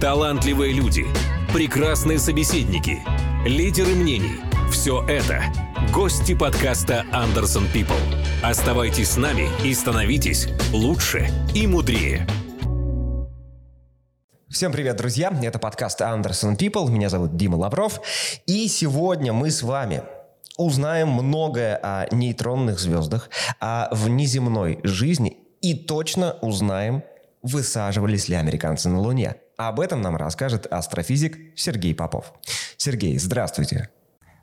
талантливые люди, прекрасные собеседники, лидеры мнений – все это – гости подкаста «Андерсон People». Оставайтесь с нами и становитесь лучше и мудрее. Всем привет, друзья! Это подкаст Anderson People. Меня зовут Дима Лавров. И сегодня мы с вами узнаем многое о нейтронных звездах, о внеземной жизни и точно узнаем, высаживались ли американцы на Луне. Об этом нам расскажет астрофизик Сергей Попов. Сергей, здравствуйте.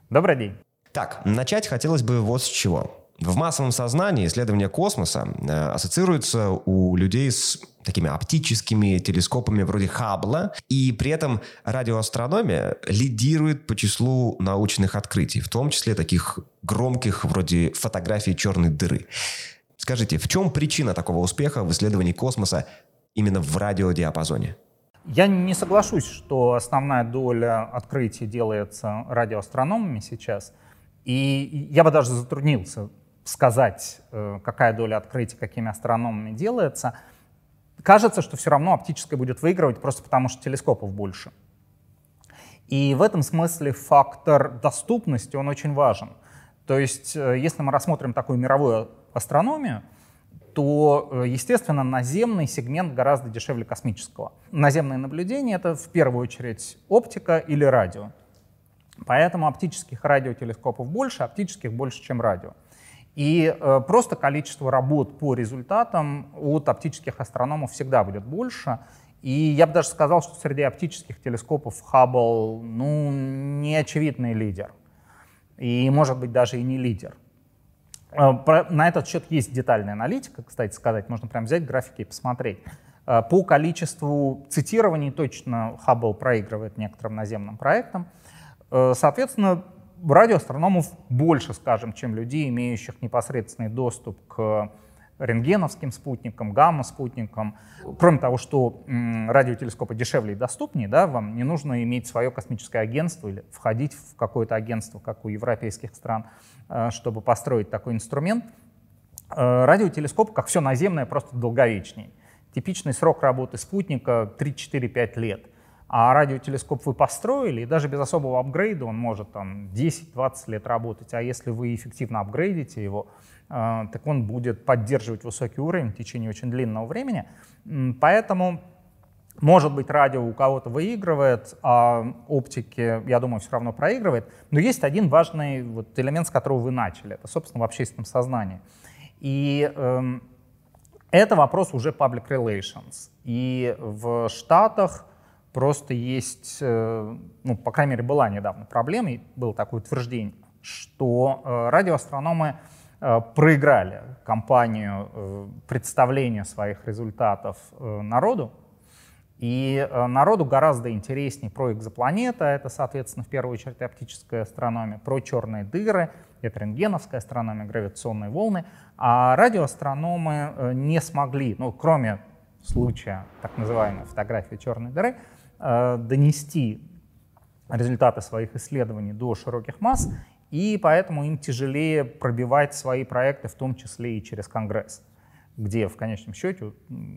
Добрый день. Так, начать хотелось бы вот с чего. В массовом сознании исследование космоса э, ассоциируется у людей с такими оптическими телескопами вроде Хаббла, и при этом радиоастрономия лидирует по числу научных открытий, в том числе таких громких вроде фотографии черной дыры. Скажите, в чем причина такого успеха в исследовании космоса именно в радиодиапазоне? Я не соглашусь, что основная доля открытий делается радиоастрономами сейчас. И я бы даже затруднился сказать, э, какая доля открытий какими астрономами делается. Кажется, что все равно оптическое будет выигрывать просто потому, что телескопов больше. И в этом смысле фактор доступности, он очень важен. То есть, э, если мы рассмотрим такую мировую астрономию, то, э, естественно, наземный сегмент гораздо дешевле космического. Наземное наблюдение — это в первую очередь оптика или радио. Поэтому оптических радиотелескопов больше, оптических больше, чем радио. И э, просто количество работ по результатам от оптических астрономов всегда будет больше. И я бы даже сказал, что среди оптических телескопов Хаббл ну, не очевидный лидер. И, может быть, даже и не лидер. Э, на этот счет есть детальная аналитика, кстати сказать, можно прям взять графики и посмотреть. Э, по количеству цитирований точно Хаббл проигрывает некоторым наземным проектам. Э, соответственно, радиоастрономов больше, скажем, чем людей, имеющих непосредственный доступ к рентгеновским спутникам, гамма-спутникам. Кроме того, что радиотелескопы дешевле и доступнее, да, вам не нужно иметь свое космическое агентство или входить в какое-то агентство, как у европейских стран, э, чтобы построить такой инструмент. Э, радиотелескоп, как все наземное, просто долговечнее. Типичный срок работы спутника 3-4-5 лет. А радиотелескоп вы построили, и даже без особого апгрейда он может там 10-20 лет работать. А если вы эффективно апгрейдите его, а, так он будет поддерживать высокий уровень в течение очень длинного времени. Поэтому, может быть, радио у кого-то выигрывает, а оптики, я думаю, все равно проигрывает. Но есть один важный вот элемент, с которого вы начали. Это, собственно, в общественном сознании. И эм, это вопрос уже public relations. И в Штатах просто есть, э, ну, по крайней мере, была недавно проблема, и было такое утверждение, что э, радиоастрономы Э, проиграли кампанию э, представления своих результатов народу. И народу гораздо интереснее про экзопланеты, это, соответственно, в первую очередь оптическая астрономия, про черные дыры, это рентгеновская астрономия, гравитационные волны. А радиоастрономы не смогли, ну, кроме случая так называемой фотографии черной дыры, донести результаты своих исследований до широких масс и поэтому им тяжелее пробивать свои проекты, в том числе и через Конгресс, где в конечном счете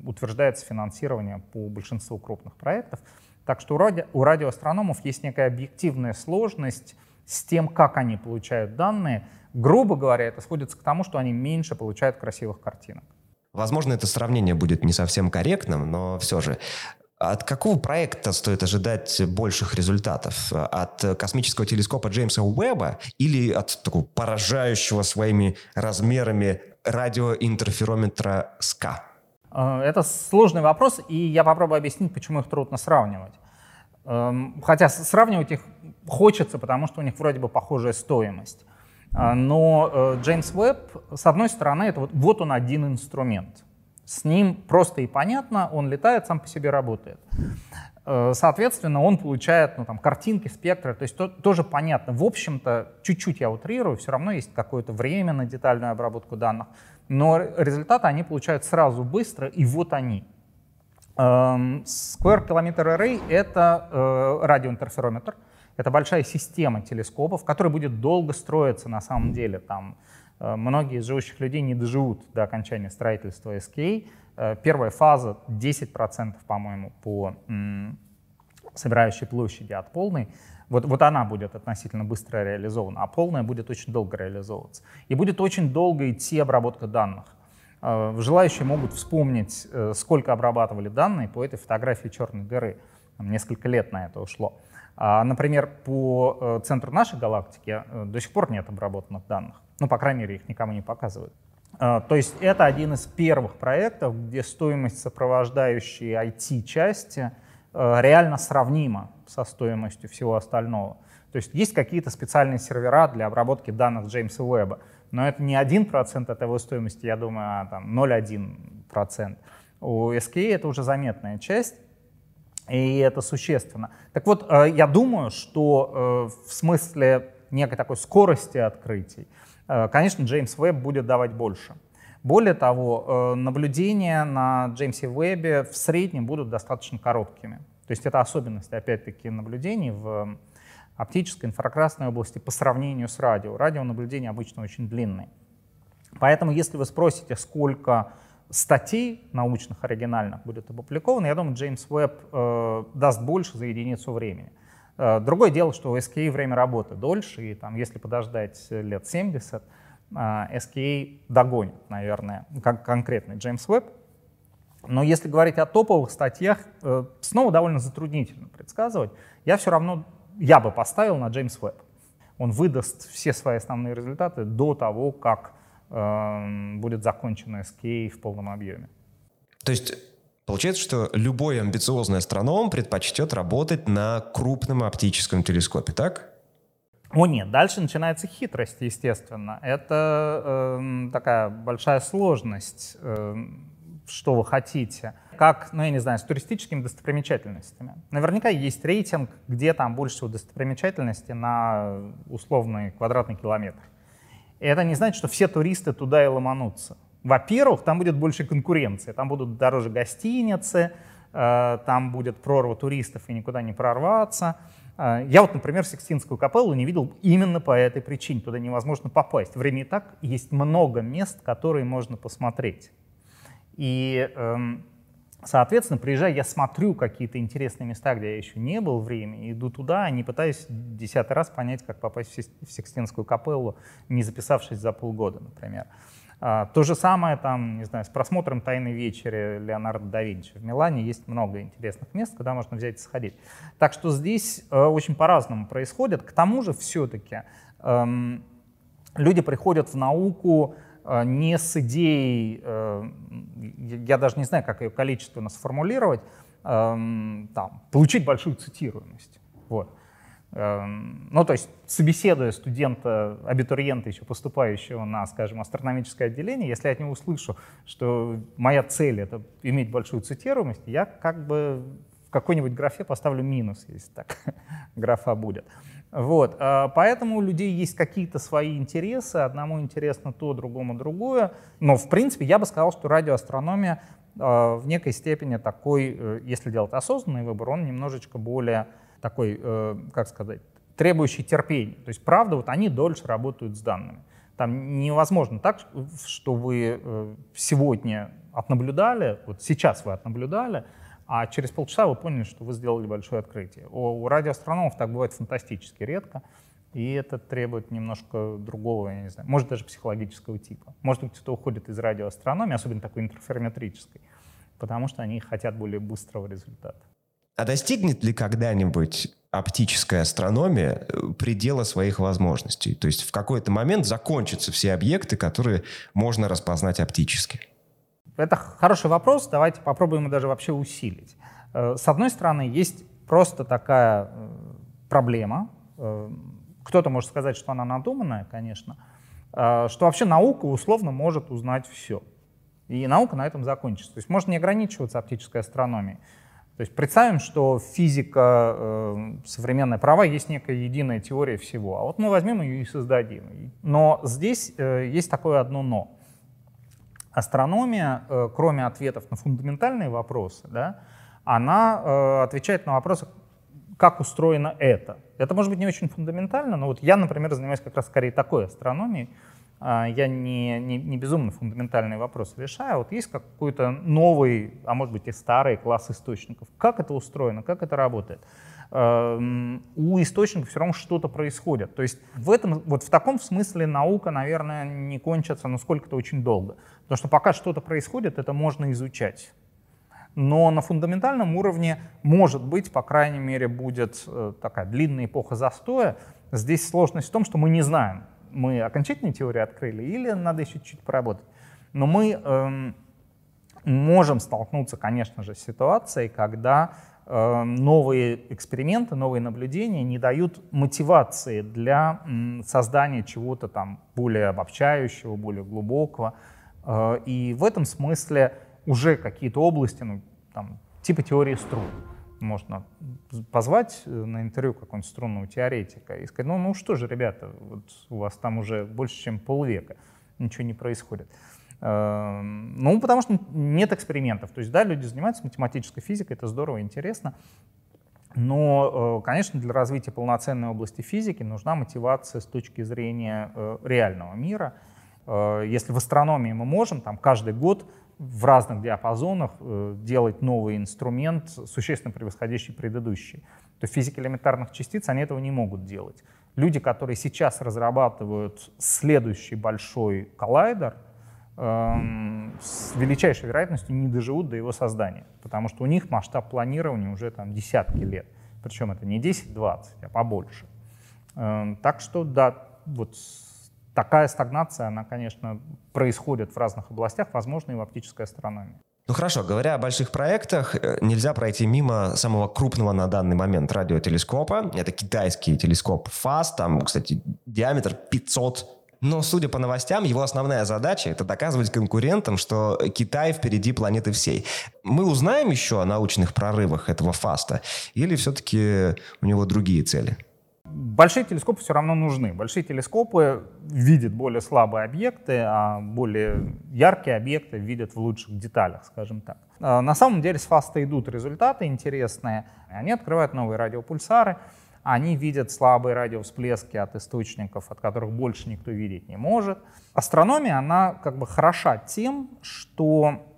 утверждается финансирование по большинству крупных проектов. Так что у, ради, у радиоастрономов есть некая объективная сложность с тем, как они получают данные. Грубо говоря, это сводится к тому, что они меньше получают красивых картинок. Возможно, это сравнение будет не совсем корректным, но все же от какого проекта стоит ожидать больших результатов? От космического телескопа Джеймса Уэбба или от такого поражающего своими размерами радиоинтерферометра СКА? Э, это сложный вопрос, и я попробую объяснить, почему их трудно сравнивать. Эм, хотя сравнивать их хочется, потому что у них вроде бы похожая стоимость. Э, но э, Джеймс Уэбб, с одной стороны, это вот, вот он один инструмент – с ним просто и понятно, он летает, сам по себе работает. Э, соответственно, он получает ну, там, картинки, спектры, то есть то, тоже понятно. В общем-то, чуть-чуть я утрирую, все равно есть какое-то время на детальную обработку данных, но результаты они получают сразу быстро, и вот они. Эм, Square Kilometer Array — это э, радиоинтерферометр, это большая система телескопов, которая будет долго строиться на самом деле. Там, многие из живущих людей не доживут до окончания строительства SKA. Э, первая фаза 10%, по-моему, по собирающей площади от полной, вот, вот она будет относительно быстро реализована, а полная будет очень долго реализовываться. И будет очень долго идти обработка данных. Э, желающие могут вспомнить, э, сколько обрабатывали данные по этой фотографии черной дыры. Несколько лет на это ушло. А, например, по э, центру нашей галактики до сих пор нет обработанных данных. Ну, по крайней мере, их никому не показывают. То есть это один из первых проектов, где стоимость сопровождающей IT-части реально сравнима со стоимостью всего остального. То есть есть какие-то специальные сервера для обработки данных Джеймса Уэбба, но это не 1% от его стоимости, я думаю, а там 0,1%. У SKA это уже заметная часть, и это существенно. Так вот, э, я думаю, что в смысле некой такой скорости открытий, конечно, Джеймс Уэбб будет давать больше. Более того, наблюдения на Джеймсе Уэббе в среднем будут достаточно короткими. То есть это особенность, опять-таки, наблюдений в оптической, инфракрасной области по сравнению с радио. Радионаблюдения обычно очень длинные. Поэтому, если вы спросите, сколько статей научных оригинальных будет опубликовано, я думаю, Джеймс Уэбб э, даст больше за единицу времени. Э, другое дело, что у SKA время работы дольше, и там, если подождать лет 70, э, SKA догонит, наверное, как конкретный Джеймс Уэбб. Но если говорить о топовых статьях, э, снова довольно затруднительно предсказывать. Я все равно, я бы поставил на Джеймс Веб. Он выдаст все свои основные результаты до того, как э, будет закончен SK в полном объеме. То есть Получается, что любой амбициозный астроном предпочтет работать на крупном оптическом телескопе, так? О нет, дальше начинается хитрость, естественно. Это э, такая большая сложность. Э, что вы хотите. Как, ну я не знаю, с туристическими достопримечательностями. Наверняка есть рейтинг, где там больше всего достопримечательностей на условный квадратный километр. И это не значит, что все туристы туда и ломанутся. Во-первых, там будет больше конкуренции, там будут дороже гостиницы, э, там будет прорва туристов и никуда не прорваться. Э, я вот, например, Сикстинскую капеллу не видел именно по этой причине. Туда невозможно попасть. Время и так есть много мест, которые можно посмотреть. И, эм, соответственно, приезжая, я смотрю какие-то интересные места, где я еще не был время, иду туда, не пытаюсь десятый раз понять, как попасть в Сикстинскую капеллу, не записавшись за полгода, например. А, то же самое там, не знаю, с просмотром «Тайной вечери» Леонардо да Винчи. В Милане есть много интересных мест, куда можно взять и сходить. Так что здесь э, очень по-разному происходит. К тому же все-таки эм, люди приходят в науку Э, не с идеей, э, я даже не знаю, как ее количественно сформулировать, эм, там, получить большую цитируемость. Вот. Эм, ну, то есть, собеседуя студента, абитуриента, еще поступающего на, скажем, астрономическое отделение, если я от него услышу, что моя цель — это иметь большую цитируемость, я как бы в какой-нибудь графе поставлю минус, если так графа будет. Вот, а, поэтому у людей есть какие-то свои интересы, одному интересно то, другому другое. Но, в принципе, я бы сказал, что радиоастрономия а, в некой степени такой, э, если делать осознанный выбор, он немножечко более такой, э, как сказать, требующий терпения. То есть, правда, вот они дольше работают с данными. Там невозможно так, что вы э, сегодня отнаблюдали, вот сейчас вы отнаблюдали, а через полчаса вы поняли, что вы сделали большое открытие. У, у радиоастрономов так бывает фантастически редко, и это требует немножко другого, я не знаю, может даже психологического типа. Может быть, кто уходит из радиоастрономии, особенно такой интерферометрической, потому что они хотят более быстрого результата. А достигнет ли когда-нибудь оптическая астрономия э, предела своих возможностей? То есть в какой-то момент закончатся все объекты, которые можно распознать оптически? Это хороший вопрос, давайте попробуем его даже вообще усилить. Э, с одной стороны, есть просто такая э, проблема, кто-то может сказать, что она надуманная, конечно, что вообще наука условно может узнать все. И наука на этом закончится. То есть можно не ограничиваться оптической астрономией. То есть представим, что физика, современная права есть некая единая теория всего. А вот мы возьмем ее и создадим. Но здесь есть такое одно «но». Астрономия, э, кроме ответов на фундаментальные вопросы, да, она э, отвечает на вопросы, как устроено это. Это может быть не очень фундаментально, но вот я, например, занимаюсь как раз скорее такой астрономией, я не, не, не безумно фундаментальный вопрос решаю. Вот есть какой-то новый, а может быть и старый класс источников. Как это устроено, как это работает? Эм, у источников все равно что-то происходит. То есть в, этом, вот в таком смысле наука, наверное, не кончится, но сколько-то очень долго. Потому что пока что-то происходит, это можно изучать. Но на фундаментальном уровне, может быть, по крайней мере, будет э, такая длинная эпоха застоя. Здесь сложность в том, что мы не знаем, мы окончательную теорию открыли или надо еще чуть-чуть поработать. Но мы эм, можем столкнуться, конечно же, с ситуацией, когда э, новые эксперименты, новые наблюдения не дают мотивации для м, создания чего-то там более обобщающего, более глубокого. Э, и в этом смысле уже какие-то области, ну, там, типа теории струн, можно позвать э, на интервью какого-нибудь струнного теоретика и сказать, ну, ну что же, ребята, вот у вас там уже больше, чем полвека, ничего не происходит. Эм, ну, потому что нет экспериментов. То есть, да, люди занимаются математической физикой, это здорово, интересно. Но, э, конечно, для развития полноценной области физики нужна мотивация с точки зрения э, реального мира. Если в астрономии мы можем там каждый год в разных диапазонах э, делать новый инструмент, существенно превосходящий предыдущий. То в физике элементарных частиц они этого не могут делать. Люди, которые сейчас разрабатывают следующий большой коллайдер, эм, с величайшей вероятностью не доживут до его создания, потому что у них масштаб планирования уже там десятки лет. Причем это не 10-20, а побольше. Эм, так что да, вот такая стагнация, она, конечно, происходит в разных областях, возможно, и в оптической астрономии. Ну хорошо, говоря о больших проектах, э, нельзя пройти мимо самого крупного на данный момент радиотелескопа. Это китайский телескоп FAST, там, кстати, диаметр 500 но, судя по новостям, его основная задача — это доказывать конкурентам, что Китай впереди планеты всей. Мы узнаем еще о научных прорывах этого фаста или все-таки у него другие цели? Большие телескопы все равно нужны. Большие телескопы видят более слабые объекты, а более яркие объекты видят в лучших деталях, скажем так. А, на самом деле с фаста идут результаты интересные. Они открывают новые радиопульсары, они видят слабые радиовсплески от источников, от которых больше никто видеть не может. Астрономия, она как бы хороша тем, что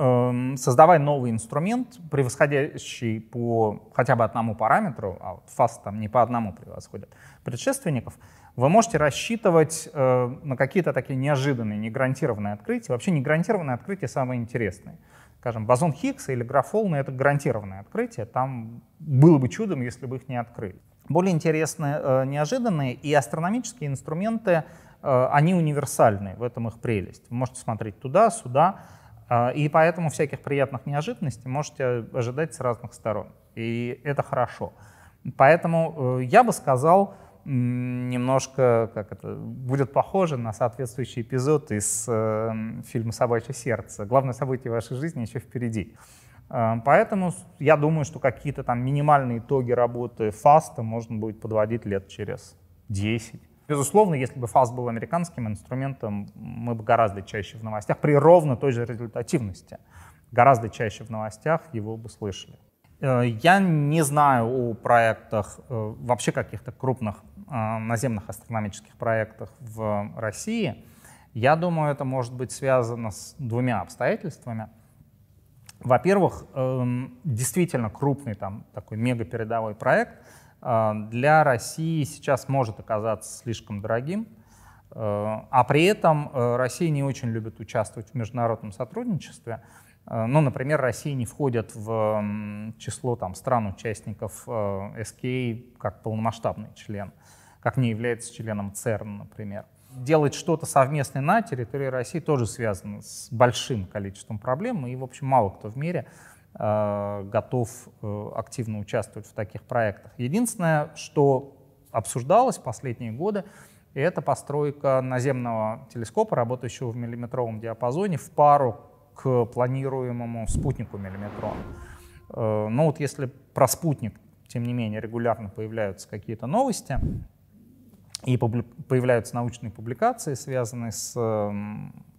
Эм, создавая новый инструмент, превосходящий по хотя бы одному параметру, а вот фаст там не по одному превосходит предшественников, вы можете рассчитывать э, на какие-то такие неожиданные, негарантированные открытия. Вообще негарантированные открытия самые интересные. Скажем, бозон Хиггса или графолны — это гарантированное открытие. Там было бы чудом, если бы их не открыли. Более интересные, э, неожиданные и астрономические инструменты, э, они универсальны, в этом их прелесть. Вы можете смотреть туда, сюда, и поэтому всяких приятных неожиданностей можете ожидать с разных сторон. И это хорошо. Поэтому э, я бы сказал, немножко, как это, будет похоже на соответствующий эпизод из э, фильма «Собачье сердце». Главное событие вашей жизни еще впереди. Э, поэтому я думаю, что какие-то там минимальные итоги работы фаста можно будет подводить лет через 10. Безусловно, если бы FAST был американским инструментом, мы бы гораздо чаще в новостях, при ровно той же результативности, гораздо чаще в новостях его бы слышали. Э, я не знаю о проектах, э, вообще каких-то крупных э, наземных астрономических проектах в России. Я думаю, это может быть связано с двумя обстоятельствами. Во-первых, эм, действительно крупный там такой мегапередовой проект — для России сейчас может оказаться слишком дорогим, а, а при этом э, Россия не очень любит участвовать в международном сотрудничестве. А, ну, например, Россия не входит в число там, стран-участников э, СКА как полномасштабный член, как не является членом ЦЕРН, например. Делать что-то совместное на территории России тоже связано с большим количеством проблем, и, в общем, мало кто в мире Э, готов э, активно участвовать в таких проектах. Единственное, что обсуждалось последние годы, это постройка наземного телескопа, работающего в миллиметровом диапазоне, в пару к планируемому спутнику миллиметрон. Э, Но вот если про спутник, тем не менее, регулярно появляются какие-то новости, и появляются научные публикации, связанные с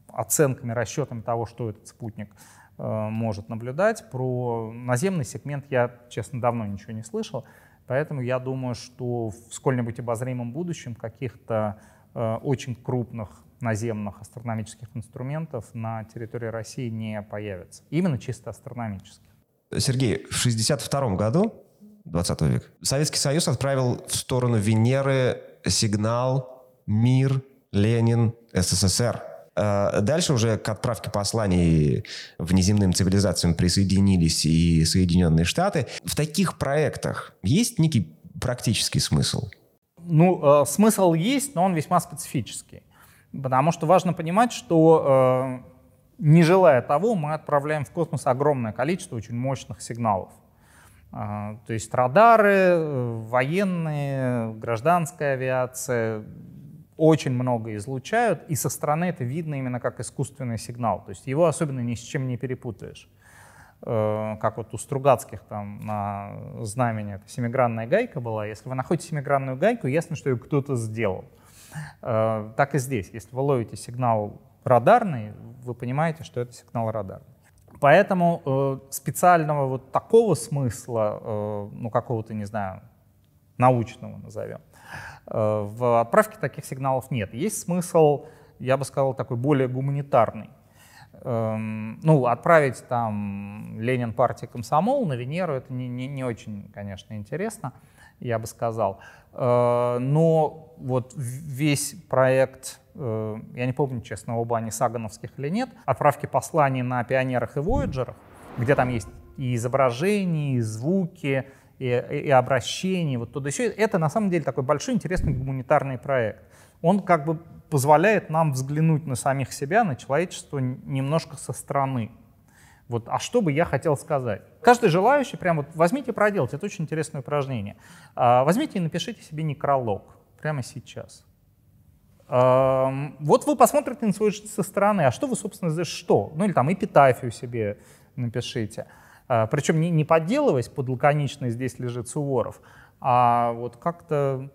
оценками, расчетами того, что этот спутник Э, может наблюдать. Про наземный сегмент я, честно, давно ничего не слышал, поэтому я думаю, что в сколь-нибудь обозримом будущем каких-то э, очень крупных наземных астрономических инструментов на территории России не появится. Именно чисто астрономических. Сергей, в 1962 году, 20 век, Советский Союз отправил в сторону Венеры сигнал «Мир, Ленин, СССР». Э, дальше уже к отправке посланий внеземным цивилизациям присоединились и Соединенные Штаты. В таких проектах есть некий практический смысл? Ну, э, смысл есть, но он весьма специфический. Потому что важно понимать, что э, не желая того, мы отправляем в космос огромное количество очень мощных сигналов. Э, то есть радары, э, военные, гражданская авиация очень много излучают, и со стороны это видно именно как искусственный сигнал. То есть его особенно ни с чем не перепутаешь. Э, как вот у Стругацких там на знамени это семигранная гайка была. Если вы находите семигранную гайку, ясно, что ее кто-то сделал. Э, так и здесь. Если вы ловите сигнал радарный, вы понимаете, что это сигнал радарный. Поэтому э, специального вот такого смысла, ну какого-то, не знаю, научного назовем, в отправке таких сигналов нет. Есть смысл, я бы сказал, такой более гуманитарный. Эм, ну, отправить там Ленин партии комсомол на Венеру, это не, не, не очень, конечно, интересно, я бы сказал. Э, но вот весь проект, э, я не помню, честно, оба они сагановских или нет, отправки посланий на пионерах и вояджерах, где там есть и изображения, и звуки, и, и обращения, вот туда еще. Это на самом деле такой большой интересный гуманитарный проект. Он как бы позволяет нам взглянуть на самих себя, на человечество немножко со стороны. Вот, а что бы я хотел сказать? Каждый желающий, прям вот возьмите и проделайте, это очень интересное упражнение. А, возьмите и напишите себе некролог прямо сейчас. А, вот вы посмотрите на свою жизнь со стороны, а что вы, собственно, за что? Ну или там эпитафию себе напишите. А, причем не, не подделываясь под лаконичный «здесь лежит Суворов», а вот как-то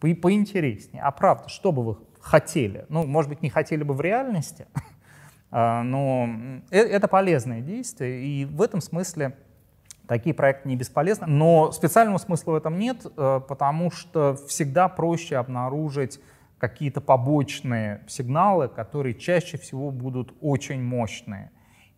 по поинтереснее. А правда, что бы вы хотели. Ну, может быть, не хотели бы в реальности, а, но э, это полезное действие, и в этом смысле такие проекты не бесполезны. Но специального смысла в этом нет, э, потому что всегда проще обнаружить какие-то побочные сигналы, которые чаще всего будут очень мощные.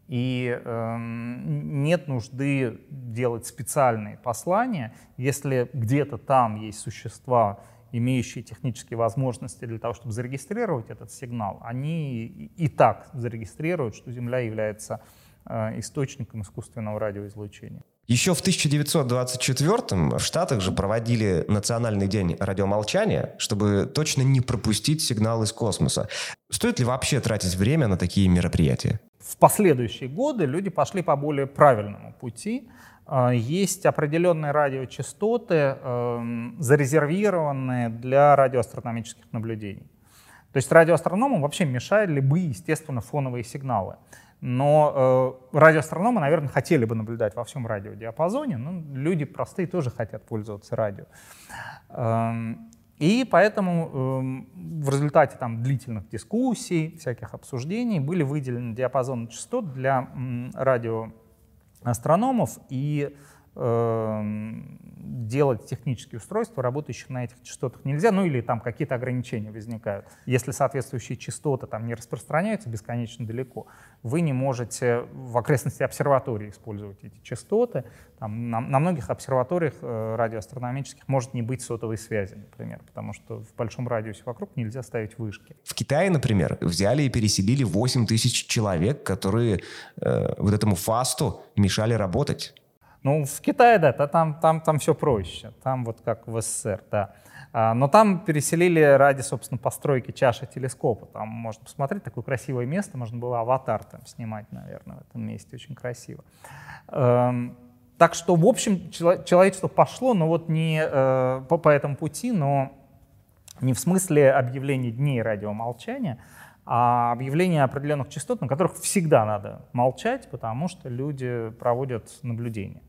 И э, нет нужды делать специальные послания, если где-то там есть существа, имеющие технические возможности для того, чтобы зарегистрировать этот сигнал, они и так зарегистрируют, что Земля является э, источником искусственного радиоизлучения. Еще в 1924 в Штатах же проводили Национальный день радиомолчания, чтобы точно не пропустить сигнал из космоса. Стоит ли вообще тратить время на такие мероприятия? В последующие годы люди пошли по более правильному пути. А, есть определенные радиочастоты, эм, зарезервированные для радиоастрономических наблюдений. То есть радиоастрономам вообще мешали бы, естественно, фоновые сигналы. Но э, радиоастрономы, наверное, хотели бы наблюдать во всем радиодиапазоне, но люди простые тоже хотят пользоваться радио. Эм, и поэтому э, в результате там, длительных дискуссий, всяких обсуждений были выделены диапазоны частот для м, радио астрономов и делать технические устройства, работающие на этих частотах нельзя, ну или там какие-то ограничения возникают. Если соответствующие частоты там не распространяются бесконечно далеко, вы не можете в окрестности обсерватории использовать эти частоты. Там, на, на многих обсерваториях э, радиоастрономических может не быть сотовой связи, например, потому что в большом радиусе вокруг нельзя ставить вышки. В Китае, например, взяли и переселили 8 тысяч человек, которые э, вот этому фасту мешали работать. Ну, в Китае, да, там, там, там все проще. Там вот как в СССР, да. А, но там переселили ради, собственно, постройки чаши телескопа. Там можно посмотреть, такое красивое место, можно было аватар там снимать, наверное, в этом месте, очень красиво. Эм, так что, в общем, человечество пошло, но вот не э, по, этому пути, но не в смысле объявления дней радиомолчания, а объявление определенных частот, на которых всегда надо молчать, потому что люди проводят наблюдения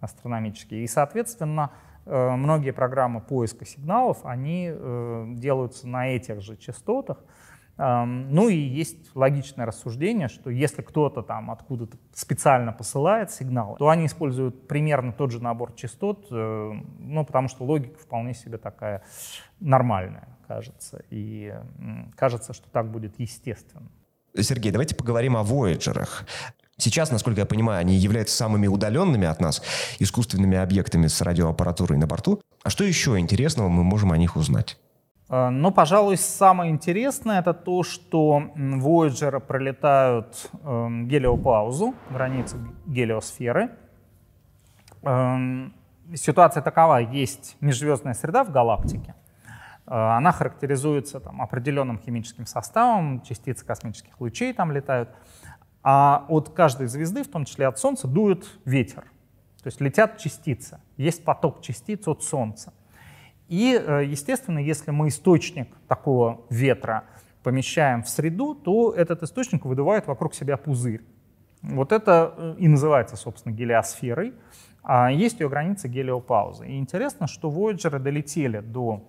астрономические. И, соответственно, э, многие программы поиска сигналов, они э, делаются на этих же частотах, Ну и есть логичное рассуждение, что если кто-то там откуда-то специально посылает сигналы, то они используют примерно тот же набор частот, э, ну потому что логика вполне себе такая нормальная, кажется. И кажется, что так будет естественно. Сергей, давайте поговорим о Вояджерах. Сейчас, насколько я понимаю, они являются самыми удаленными от нас искусственными объектами с радиоаппаратурой на борту. А что еще интересного мы можем о них узнать? Э, ну, пожалуй, самое интересное это то, что Voyager пролетают э, гелиопаузу, границы гелиосферы. Э, ситуация такова, есть межзвездная среда в галактике, э, она характеризуется там, определенным химическим составом, частицы космических лучей там летают, а от каждой звезды, в том числе от Солнца, дует ветер. То есть летят частицы. Есть поток частиц от Солнца. И, э, естественно, если мы источник такого ветра помещаем в среду, то этот источник выдувает вокруг себя пузырь. Вот это э, и называется, собственно, гелиосферой. А есть ее граница гелиопаузы. И интересно, что Voyager долетели до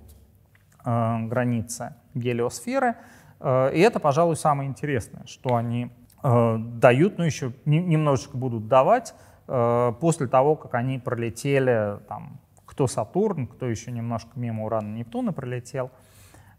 э, границы гелиосферы, э, и это, пожалуй, самое интересное, что они дают, но еще не, немножечко будут давать э, после того, как они пролетели там, кто Сатурн, кто еще немножко мимо Урана, Нептуна пролетел.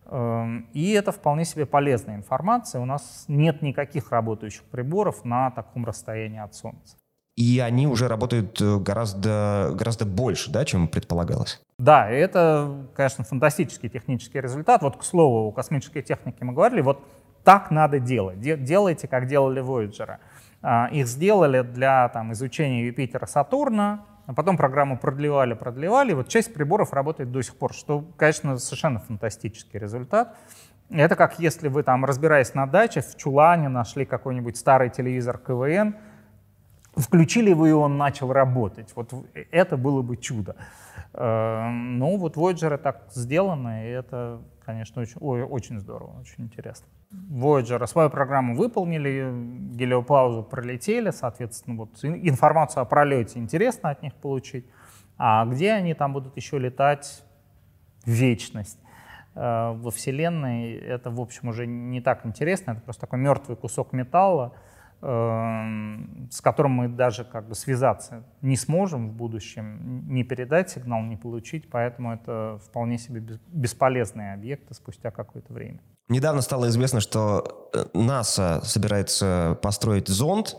Эм, и это вполне себе полезная информация. У нас нет никаких работающих приборов на таком расстоянии от Солнца. И они уже работают э, гораздо, гораздо больше, да, чем предполагалось? Да, это, конечно, фантастический технический результат. Вот, к слову, о космической технике мы говорили, вот так надо делать. Делайте, как делали Voyager. А, их сделали для там, изучения Юпитера, Сатурна, а потом программу продлевали, продлевали. Вот часть приборов работает до сих пор, что, конечно, совершенно фантастический результат. Это как если вы там, разбираясь на даче, в чулане нашли какой-нибудь старый телевизор КВН, включили вы, и он начал работать. Вот это было бы чудо. Э, ну, вот Voyager так сделано, и это, конечно, очень, очень здорово, очень интересно. Voyager свою программу выполнили, гелиопаузу пролетели, соответственно, вот информацию о пролете интересно от них получить. А где они там будут еще летать? Вечность. Э, во Вселенной это, в общем, уже не так интересно, это просто такой мертвый кусок металла, Эм, с которым мы даже как бы связаться не сможем в будущем, не передать сигнал, не получить, поэтому это вполне себе бесполезные объекты спустя какое-то время. Недавно стало известно, что э, НАСА собирается построить зонд,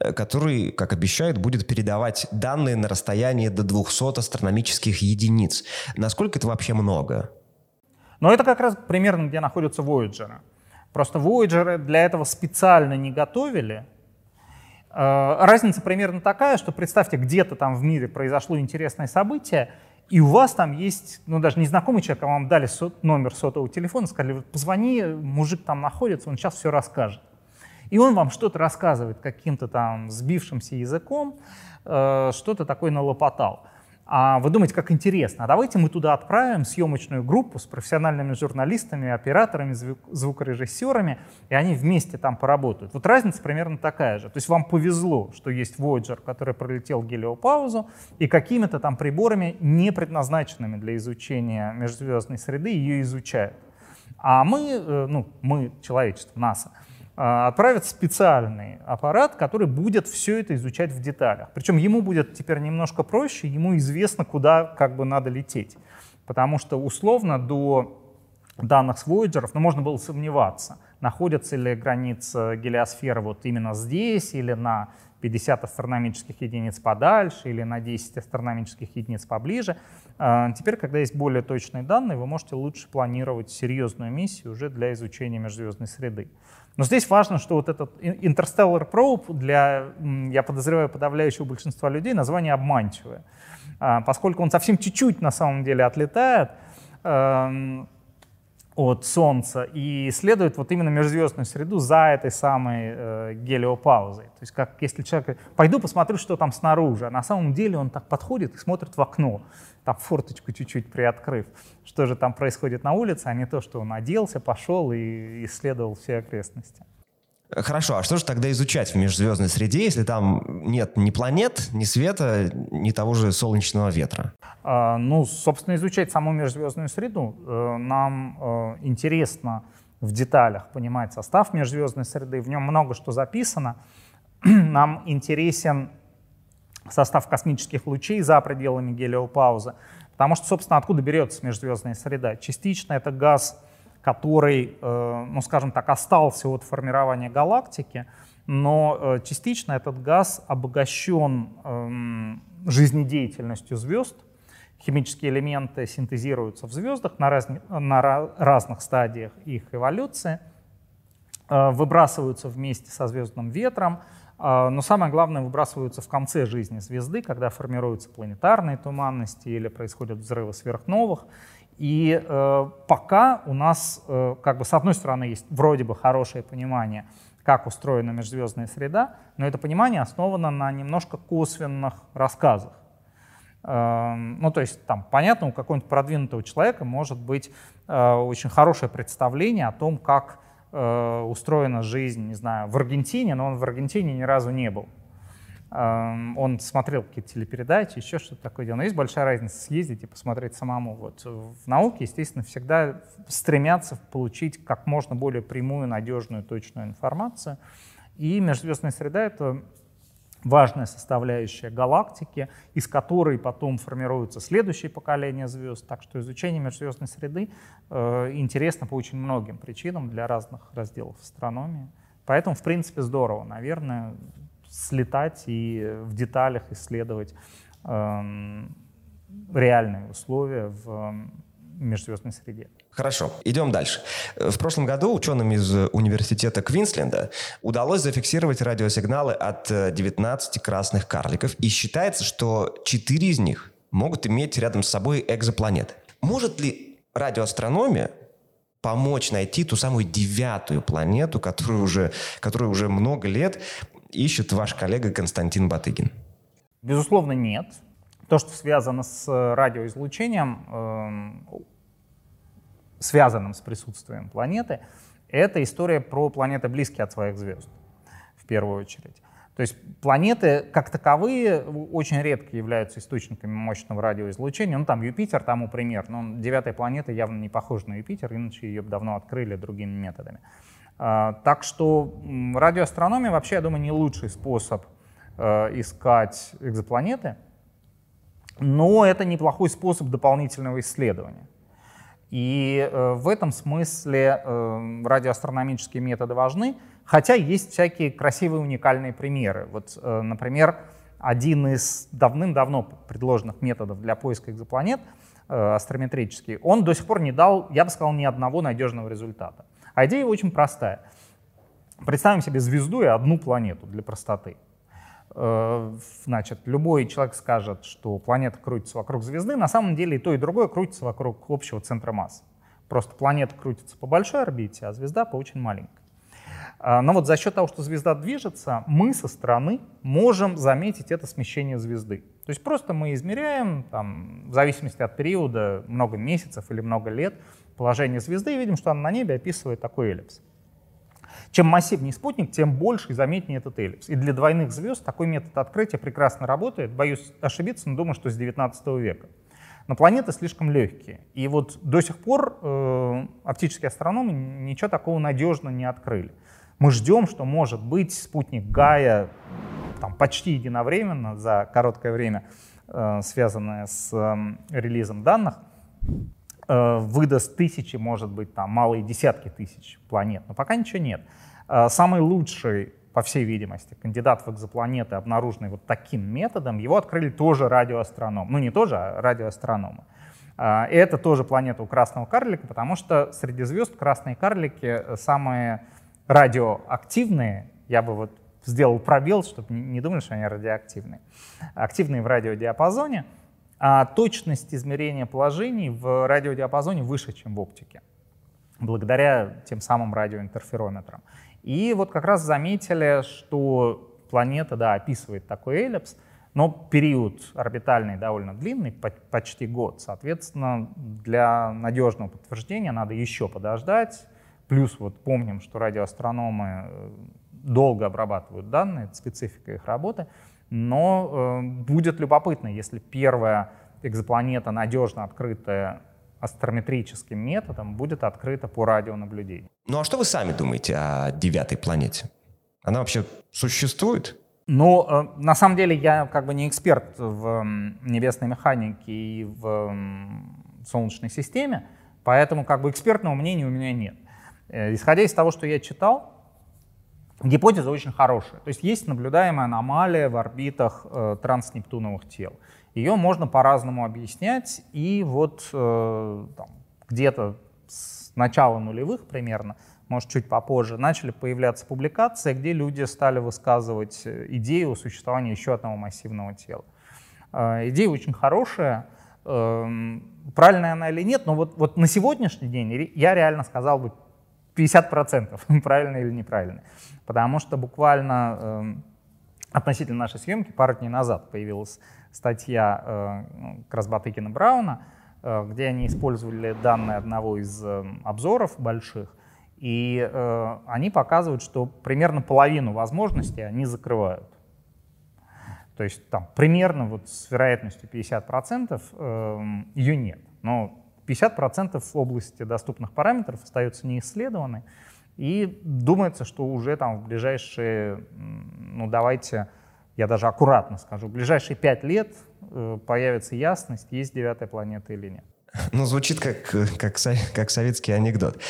э, который, как обещают, будет передавать данные на расстоянии до 200 астрономических единиц. Насколько это вообще много? Но это как раз примерно, где находятся Voyager. Просто Voyager для этого специально не готовили. Э, разница примерно такая, что представьте, где-то там в мире произошло интересное событие, и у вас там есть, ну даже незнакомый человек, а вам дали сот, номер сотового телефона, сказали, позвони, мужик там находится, он сейчас все расскажет. И он вам что-то рассказывает каким-то там сбившимся языком, э, что-то такое налопотал. А вы думаете, как интересно, а давайте мы туда отправим съемочную группу с профессиональными журналистами, операторами, звук, звукорежиссерами, и они вместе там поработают. Вот разница примерно такая же. То есть вам повезло, что есть Voyager, который пролетел гелиопаузу, и какими-то там приборами, не предназначенными для изучения межзвездной среды, ее изучают. А мы, э, ну, мы, человечество, НАСА, отправят специальный аппарат, который будет все это изучать в деталях. Причем ему будет теперь немножко проще, ему известно, куда как бы надо лететь. Потому что условно до данных с Voyager, ну, можно было сомневаться, находятся ли границы гелиосферы вот именно здесь или на 50 астрономических единиц подальше или на 10 астрономических единиц поближе. А, теперь, когда есть более точные данные, вы можете лучше планировать серьезную миссию уже для изучения межзвездной среды. Но здесь важно, что вот этот Interstellar Probe для, я подозреваю, подавляющего большинства людей название обманчивое. А, поскольку он совсем чуть-чуть на самом деле отлетает эм, от Солнца и исследует вот именно межзвездную среду за этой самой э, гелиопаузой. То есть как если человек пойду посмотрю, что там снаружи, а на самом деле он так подходит и смотрит в окно там форточку чуть-чуть приоткрыв, что же там происходит на улице, а не то, что он оделся, пошел и исследовал все окрестности. Хорошо, а что же тогда изучать в межзвездной среде, если там нет ни планет, ни света, ни того же солнечного ветра? А, ну, собственно, изучать саму межзвездную среду. Э, нам э, интересно в деталях понимать состав межзвездной среды. В нем много что записано. Нам интересен состав космических лучей за пределами гелиопаузы. Потому что, собственно, откуда берется межзвездная среда? Частично это газ, который, э, ну, скажем так, остался от формирования галактики, но э, частично этот газ обогащен эм, жизнедеятельностью звезд. Химические элементы синтезируются в звездах на, раз, на разных стадиях их эволюции, э, выбрасываются вместе со звездным ветром, но самое главное, выбрасываются в конце жизни звезды, когда формируются планетарные туманности или происходят взрывы сверхновых. И э, пока у нас, э, как бы, с одной стороны, есть вроде бы хорошее понимание, как устроена межзвездная среда, но это понимание основано на немножко косвенных рассказах. Э, ну, то есть, там, понятно, у какого-нибудь продвинутого человека может быть э, очень хорошее представление о том, как э, устроена жизнь, не знаю, в Аргентине, но он в Аргентине ни разу не был. Он смотрел какие-то телепередачи, еще что-то такое делал. Но есть большая разница съездить и посмотреть самому. Вот в науке, естественно, всегда стремятся получить как можно более прямую, надежную, точную информацию. И межзвездная среда — это важная составляющая галактики, из которой потом формируются следующие поколения звезд. Так что изучение межзвездной среды э, интересно по очень многим причинам для разных разделов астрономии. Поэтому, в принципе, здорово, наверное, слетать и в деталях исследовать э, реальные условия в межзвездной среде. Хорошо, идем дальше. В прошлом году ученым из университета Квинсленда удалось зафиксировать радиосигналы от 19 красных карликов, и считается, что 4 из них могут иметь рядом с собой экзопланеты. Может ли радиоастрономия помочь найти ту самую девятую планету, которую уже, которую уже много лет ищет ваш коллега Константин Батыгин? Безусловно, нет. То, что связано с радиоизлучением, эм, связанным с присутствием планеты, это история про планеты близкие от своих звезд, в первую очередь. То есть планеты как таковые очень редко являются источниками мощного радиоизлучения. Ну, там Юпитер тому пример, но девятая планета явно не похожа на Юпитер, иначе ее бы давно открыли другими методами. А, так что радиоастрономия вообще, я думаю, не лучший способ э, искать экзопланеты, но это неплохой способ дополнительного исследования. И э, в этом смысле э, радиоастрономические методы важны, хотя есть всякие красивые уникальные примеры. Вот, например, один из давным-давно предложенных методов для поиска экзопланет, астрометрический, он до сих пор не дал, я бы сказал, ни одного надежного результата. А идея очень простая. Представим себе звезду и одну планету для простоты. Э, значит, любой человек скажет, что планета крутится вокруг звезды, на самом деле и то, и другое крутится вокруг общего центра массы. Просто планета крутится по большой орбите, а звезда по очень маленькой. А, но вот за счет того, что звезда движется, мы со стороны можем заметить это смещение звезды. То есть просто мы измеряем, там, в зависимости от периода, много месяцев или много лет, положение звезды и видим, что она на небе описывает такой эллипс. Чем массивнее спутник, тем больше и заметнее этот эллипс. И для двойных звезд такой метод открытия прекрасно работает. Боюсь ошибиться, но думаю, что с 19 века. Но планеты слишком легкие. И вот до сих пор э, оптические астрономы ничего такого надежно не открыли. Мы ждем, что может быть спутник Гая там, почти единовременно за короткое время, э, связанное с э, релизом данных, выдаст тысячи, может быть, там малые десятки тысяч планет, но пока ничего нет. Э, самый лучший, по всей видимости, кандидат в экзопланеты, обнаруженный вот таким методом, его открыли тоже радиоастрономы. Ну, не тоже, а радиоастрономы. Э, и это тоже планета у красного карлика, потому что среди звезд красные карлики самые радиоактивные, я бы вот сделал пробел, чтобы не думали, что они радиоактивные, активные в радиодиапазоне — а точность измерения положений в радиодиапазоне выше, чем в оптике, благодаря тем самым радиоинтерферометрам. И вот как раз заметили, что планета, да, описывает такой эллипс, но период орбитальный довольно длинный, почти год. Соответственно, для надежного подтверждения надо еще подождать. Плюс вот помним, что радиоастрономы э, долго обрабатывают данные, это специфика их работы. Но э, будет любопытно, если первая экзопланета, надежно открытая астронометрическим методом будет открыто по радионаблюдению. Ну а что вы сами думаете о девятой планете? Она вообще существует? Ну, э, на самом деле я как бы не эксперт в небесной механике и в Солнечной системе, поэтому как бы экспертного мнения у меня нет. Э, исходя из того, что я читал, гипотеза очень хорошая. То есть есть наблюдаемая аномалия в орбитах э, транснептуновых тел. Ее можно по-разному объяснять, и вот э, где-то с начала нулевых примерно, может чуть попозже, начали появляться публикации, где люди стали высказывать э, идею о существовании еще одного массивного тела. Э, идея очень хорошая, э, правильная она или нет, но вот, вот на сегодняшний день я реально сказал бы 50% правильно или неправильно. Потому что буквально э, относительно нашей съемки пару дней назад появилась статья э, Красбатыкина Брауна, э, где они использовали данные одного из э, обзоров больших, и э, они показывают, что примерно половину возможностей они закрывают. То есть там примерно вот с вероятностью 50% э, ее нет. Но 50% в области доступных параметров остаются неисследованы. И думается, что уже там в ближайшие, ну давайте, я даже аккуратно скажу, в ближайшие 5 лет э, появится ясность, есть девятая планета или нет. Ну, звучит как, как, как советский анекдот.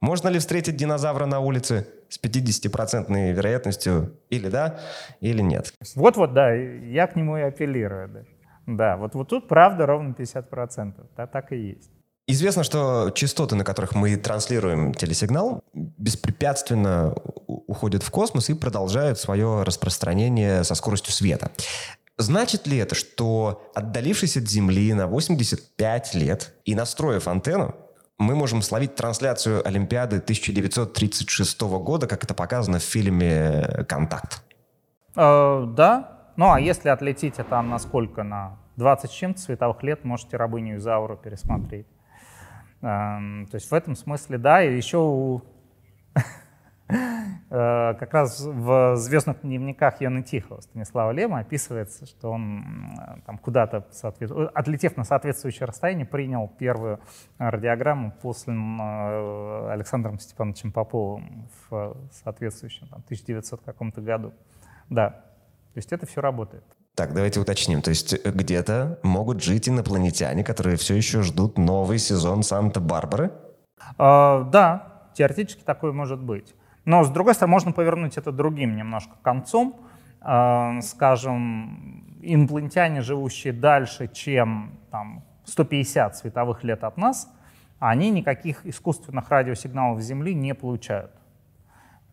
Можно ли встретить динозавра на улице с 50% вероятностью или да, или нет? Вот-вот, да, я к нему и апеллирую. Да, да вот, вот тут правда ровно 50%. Да, так и есть. Известно, что частоты, на которых мы транслируем телесигнал, беспрепятственно уходят в космос и продолжают свое распространение со скоростью света. Значит ли это, что отдалившись от Земли на 85 лет и настроив антенну, мы можем словить трансляцию Олимпиады 1936 года, как это показано в фильме «Контакт»? Э, да. Ну, а если отлетите там на сколько? На 20 с чем-то световых лет, можете «Рабыню Изауру» пересмотреть. То есть в этом смысле, да, и еще у э, как раз в «Звездных дневниках» Яны Тихого Станислава Лема описывается, что он э, там куда-то, отлетев на соответствующее расстояние, принял первую радиограмму после Александром Степановичем Поповым в соответствующем там, 1900 каком-то году. Да, то есть это все работает. Так, давайте уточним. То есть э, где-то могут жить инопланетяне, которые все еще ждут новый сезон Санта-Барбары? Э, да, теоретически такое может быть. Но, с другой стороны, можно повернуть это другим немножко концом. Э, скажем, инопланетяне, живущие дальше, чем там, 150 световых лет от нас, они никаких искусственных радиосигналов Земли не получают.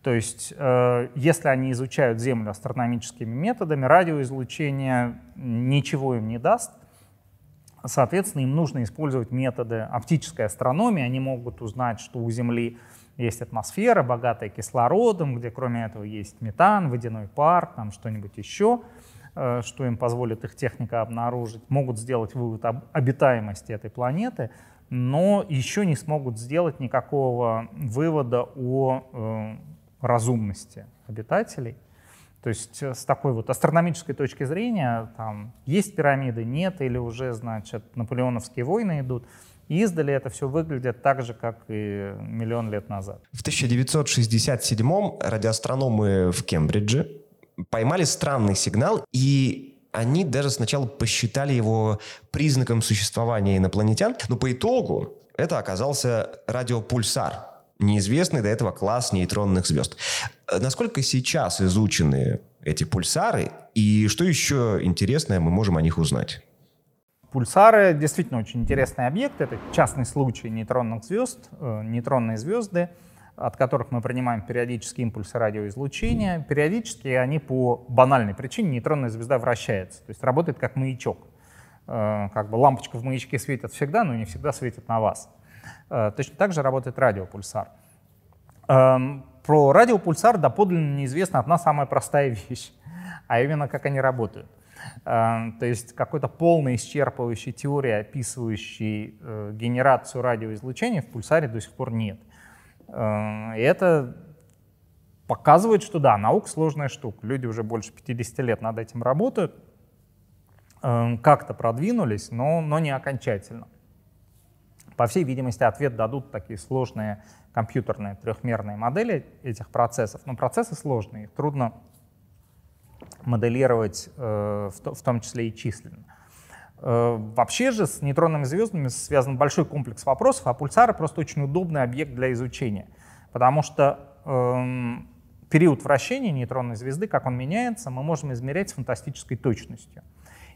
То есть, э, если они изучают Землю астрономическими методами, радиоизлучение ничего им не даст. Соответственно, им нужно использовать методы оптической астрономии. Они могут узнать, что у Земли есть атмосфера, богатая кислородом, где кроме этого есть метан, водяной пар, там что-нибудь еще, э, что им позволит их техника обнаружить. Могут сделать вывод об обитаемости этой планеты, но еще не смогут сделать никакого вывода о э, разумности обитателей. То есть э, с такой вот астрономической точки зрения, там, есть пирамиды, нет, или уже, значит, наполеоновские войны идут, издали это все выглядит так же, как и миллион лет назад. В 1967-м радиоастрономы в Кембридже поймали странный сигнал, и они даже сначала посчитали его признаком существования инопланетян, но по итогу это оказался радиопульсар, неизвестный до этого класс нейтронных звезд. Э, насколько сейчас изучены эти пульсары, и что еще интересное мы можем о них узнать? Пульсары действительно очень интересный объект. Это частный случай нейтронных звезд, э, нейтронные звезды, от которых мы принимаем периодические импульсы радиоизлучения. Периодически они по банальной причине нейтронная звезда вращается, то есть работает как маячок. Э, как бы лампочка в маячке светит всегда, но не всегда светит на вас. Э, точно так же работает радиопульсар. Эм, про радиопульсар доподлинно неизвестна одна самая простая вещь, а именно как они работают. Эм, то есть какой-то полной исчерпывающей теории, описывающей э, генерацию радиоизлучения в пульсаре до сих пор нет. Эм, и это показывает, что да, наука сложная штука. Люди уже больше 50 лет над этим работают, как-то продвинулись, но, но не окончательно. По всей видимости, ответ дадут такие сложные компьютерные трехмерные модели этих процессов. Но процессы сложные, их трудно моделировать, э, в, том числе и численно. Э, вообще же с нейтронными звездами связан большой комплекс вопросов, а пульсары просто очень удобный объект для изучения, потому что эм, период вращения нейтронной звезды, как он меняется, мы можем измерять с фантастической точностью.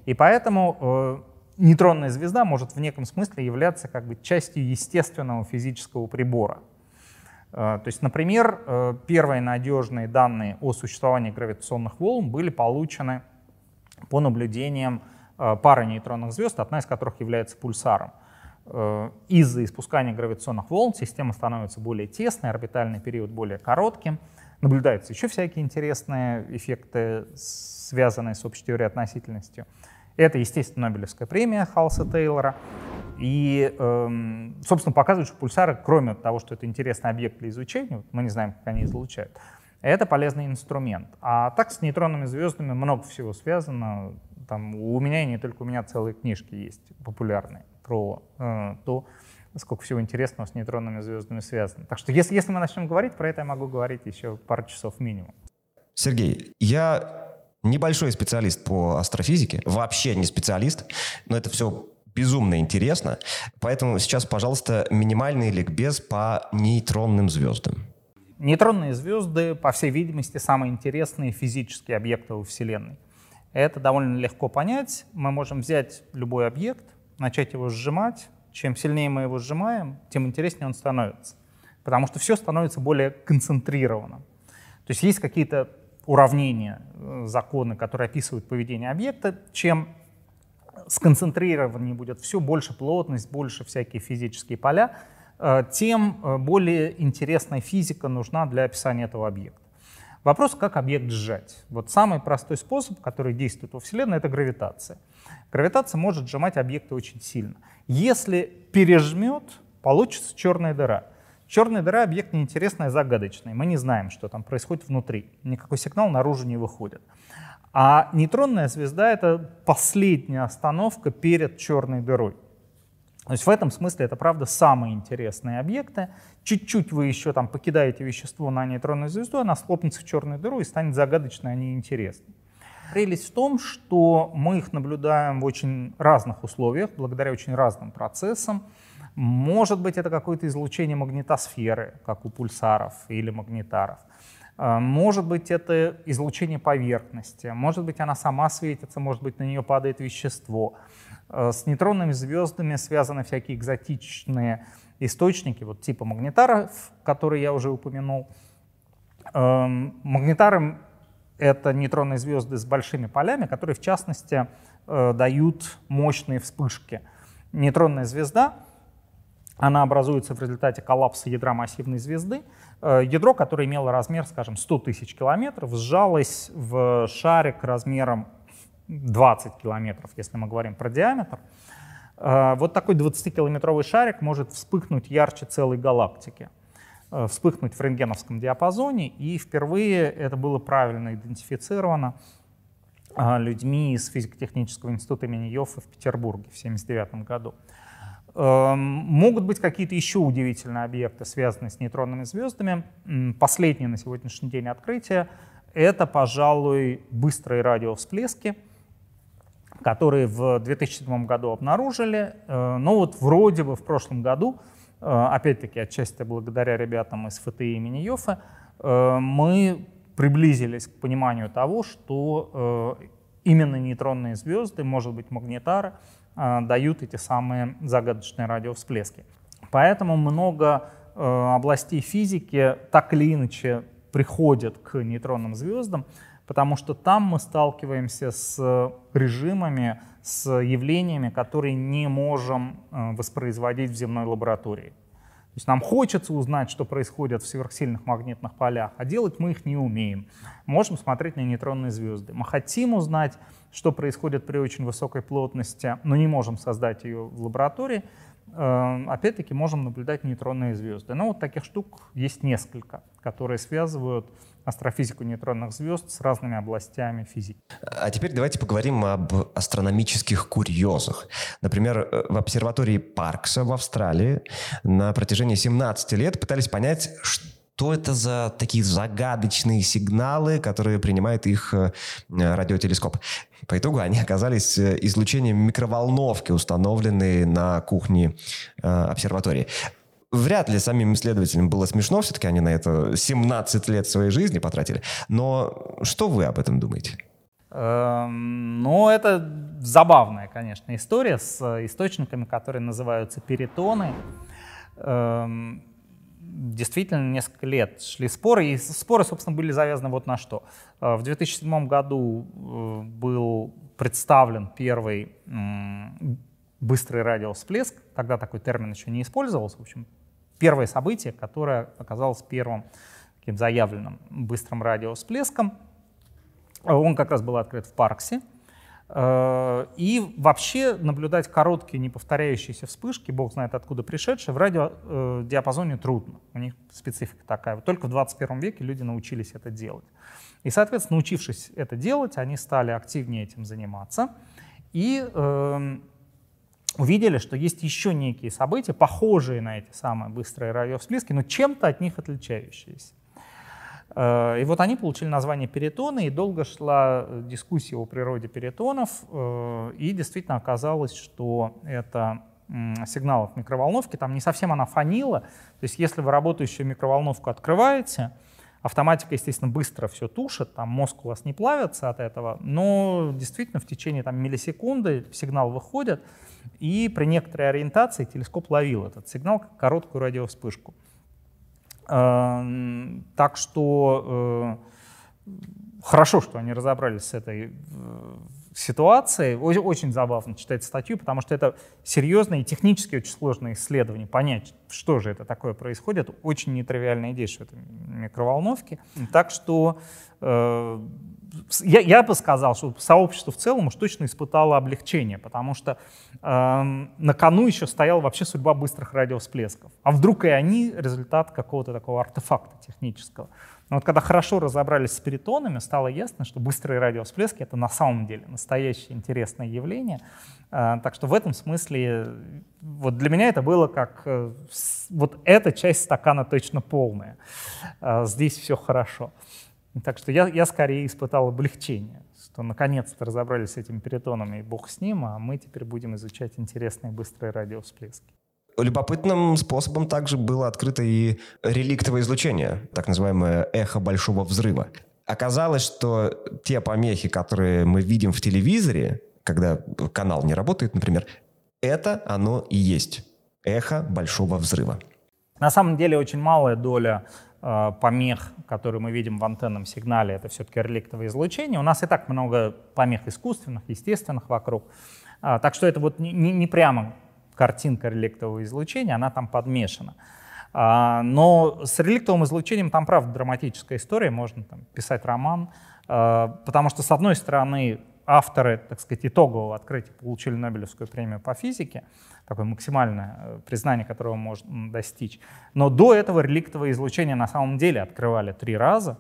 И поэтому э, нейтронная звезда может в неком смысле являться как бы частью естественного физического прибора. Э, то есть, например, э, первые надежные данные о существовании гравитационных волн были получены по наблюдениям э, пары нейтронных звезд, одна из которых является пульсаром. Из-за испускания гравитационных волн система становится более тесной, орбитальный период более коротким, Наблюдаются еще всякие интересные эффекты, связанные с общей теорией относительности. Это, естественно, Нобелевская премия Халса Тейлора. И, эм, собственно, показывает, что пульсары, кроме того, что это интересный объект для изучения, мы не знаем, как они излучают, это полезный инструмент. А так с нейтронными звездами много всего связано. Там, у меня и не только у меня целые книжки есть популярные про э, то, сколько всего интересного с нейтронными звездами связано. Так что если, если мы начнем говорить про это, я могу говорить еще пару часов минимум. Сергей, я небольшой специалист по астрофизике, вообще не специалист, но это все безумно интересно. Поэтому сейчас, пожалуйста, минимальный ликбез по нейтронным звездам. Нейтронные звезды, по всей видимости, самые интересные физические объекты во Вселенной. Это довольно легко понять. Мы можем взять любой объект, начать его сжимать, чем сильнее мы его сжимаем, тем интереснее он становится. Потому что все становится более концентрированным. То есть есть какие-то уравнения, э, законы, которые описывают поведение объекта. Чем сконцентрированнее будет все, больше плотность, больше всякие физические поля, э, тем э, более интересная физика нужна для описания этого объекта. Вопрос, как объект сжать. Вот самый простой способ, который действует во Вселенной, это гравитация. Гравитация может сжимать объекты очень сильно. Если пережмет, получится черная дыра. Черная дыра — объект неинтересный, загадочный. Мы не знаем, что там происходит внутри. Никакой сигнал наружу не выходит. А нейтронная звезда — это последняя остановка перед черной дырой. То есть в этом смысле это, правда, самые интересные объекты. Чуть-чуть вы еще там покидаете вещество на нейтронную звезду, она схлопнется в черную дыру и станет загадочной, а не интересной. Прелесть в том, что мы их наблюдаем в очень разных условиях, благодаря очень разным процессам. Может быть, это какое-то излучение магнитосферы, как у пульсаров или магнитаров. А, может быть, это излучение поверхности. Может быть, она сама светится, может быть, на нее падает вещество. А, с нейтронными звездами связаны всякие экзотичные источники, вот типа магнитаров, которые я уже упомянул. А, магнитары это нейтронные звезды с большими полями, которые, в частности, э, дают мощные вспышки. Нейтронная звезда, она образуется в результате коллапса ядра массивной звезды. Э, ядро, которое имело размер, скажем, 100 тысяч километров, сжалось в шарик размером 20 километров, если мы говорим про диаметр. Э, вот такой 20-километровый шарик может вспыхнуть ярче целой галактики. Э, вспыхнуть в рентгеновском диапазоне, и впервые это было правильно идентифицировано людьми из физико-технического института имени Йоффа в Петербурге в 1979 году. Эм, могут быть какие-то еще удивительные объекты, связанные с нейтронными звездами. Последнее на сегодняшний день открытие — это, пожалуй, быстрые радиовсплески, которые в 2007 году обнаружили. Э, но вот вроде бы в прошлом году Э, опять-таки отчасти благодаря ребятам из ФТИ имени Йофа, э, мы приблизились к пониманию того, что именно нейтронные звезды, может быть магнитары, дают эти самые загадочные радиовсплески. Поэтому много областей физики так или иначе приходят к нейтронным звездам, потому что там мы сталкиваемся с режимами, с явлениями, которые не можем э, воспроизводить в земной лаборатории. То есть нам хочется узнать, что происходит в сверхсильных магнитных полях, а делать мы их не умеем. Можем смотреть на нейтронные звезды. Мы хотим узнать, что происходит при очень высокой плотности, но не можем создать ее в лаборатории. э, опять-таки можем наблюдать нейтронные звезды. Но вот таких штук есть несколько, которые связывают астрофизику нейтронных звезд с разными областями физики. А теперь давайте поговорим об астрономических курьезах. Например, э, в обсерватории Паркса в Австралии на протяжении 17 лет пытались понять, что это за такие загадочные сигналы, которые принимает их э, радиотелескоп. По итогу они оказались э, излучением микроволновки, установленные на кухне обсерватории вряд ли самим исследователям было смешно, все-таки они на это 17 лет своей жизни потратили. Но что вы об этом думаете? Эм, ну, это забавная, конечно, история с источниками, которые называются перитоны. Эм, действительно, несколько лет шли споры, и споры, собственно, были завязаны вот на что. Э, в 2007 году э, был представлен первый быстрый радиовсплеск, тогда такой термин еще не использовался, в общем, первое событие, которое оказалось первым таким заявленным быстрым радиовсплеском. Он как раз был открыт в Парксе. Э, и вообще наблюдать короткие неповторяющиеся вспышки, бог знает откуда пришедшие, в радиодиапазоне трудно. У них специфика такая. Только в 21 веке люди научились это делать. И, соответственно, научившись это делать, они стали активнее этим заниматься. И э, увидели, что есть еще некие события, похожие на эти самые быстрые радиовсплески, но чем-то от них отличающиеся. Э, и вот они получили название перитоны, и долго шла дискуссия о природе перитонов, э, и действительно оказалось, что это сигнал от микроволновки, там не совсем она фанила, то есть если вы работающую микроволновку открываете, Автоматика, естественно, быстро все тушит, там мозг у вас не плавится от этого, но действительно в течение там, миллисекунды сигнал выходит, и при некоторой ориентации телескоп ловил этот сигнал как короткую радиовспышку. Эм, так что э, хорошо, что они разобрались с этой э, ситуации. Очень забавно читать статью, потому что это серьезное и технически очень сложное исследование. Понять, что же это такое происходит, очень нетривиальная идея, что это микроволновки. Так что э, я, я бы сказал, что сообщество в целом уж точно испытало облегчение, потому что э, на кону еще стояла вообще судьба быстрых радиовсплесков. А вдруг и они результат какого-то такого артефакта технического. Но вот когда хорошо разобрались с перитонами, стало ясно, что быстрые радиовсплески — это на самом деле настоящее интересное явление. А, так что в этом смысле вот для меня это было как э, вот эта часть стакана точно полная. А, здесь все хорошо. Так что я, я скорее испытал облегчение, что наконец-то разобрались с этими перитонами, и бог с ним, а мы теперь будем изучать интересные быстрые радиовсплески. Любопытным способом также было открыто и реликтовое излучение, так называемое эхо большого взрыва. Оказалось, что те помехи, которые мы видим в телевизоре, когда канал не работает, например, это оно и есть эхо большого взрыва. На самом деле очень малая доля э, помех, которые мы видим в антенном сигнале, это все-таки реликтовое излучение. У нас и так много помех искусственных, естественных вокруг. А, так что это вот не, не прямо картинка реликтового излучения, она там подмешана. А, но с реликтовым излучением там, правда, драматическая история, можно там, писать роман, а, потому что, с одной стороны, авторы, так сказать, итогового открытия получили Нобелевскую премию по физике, такое максимальное э, признание, которого можно достичь. Но до этого реликтовое излучение на самом деле открывали три раза,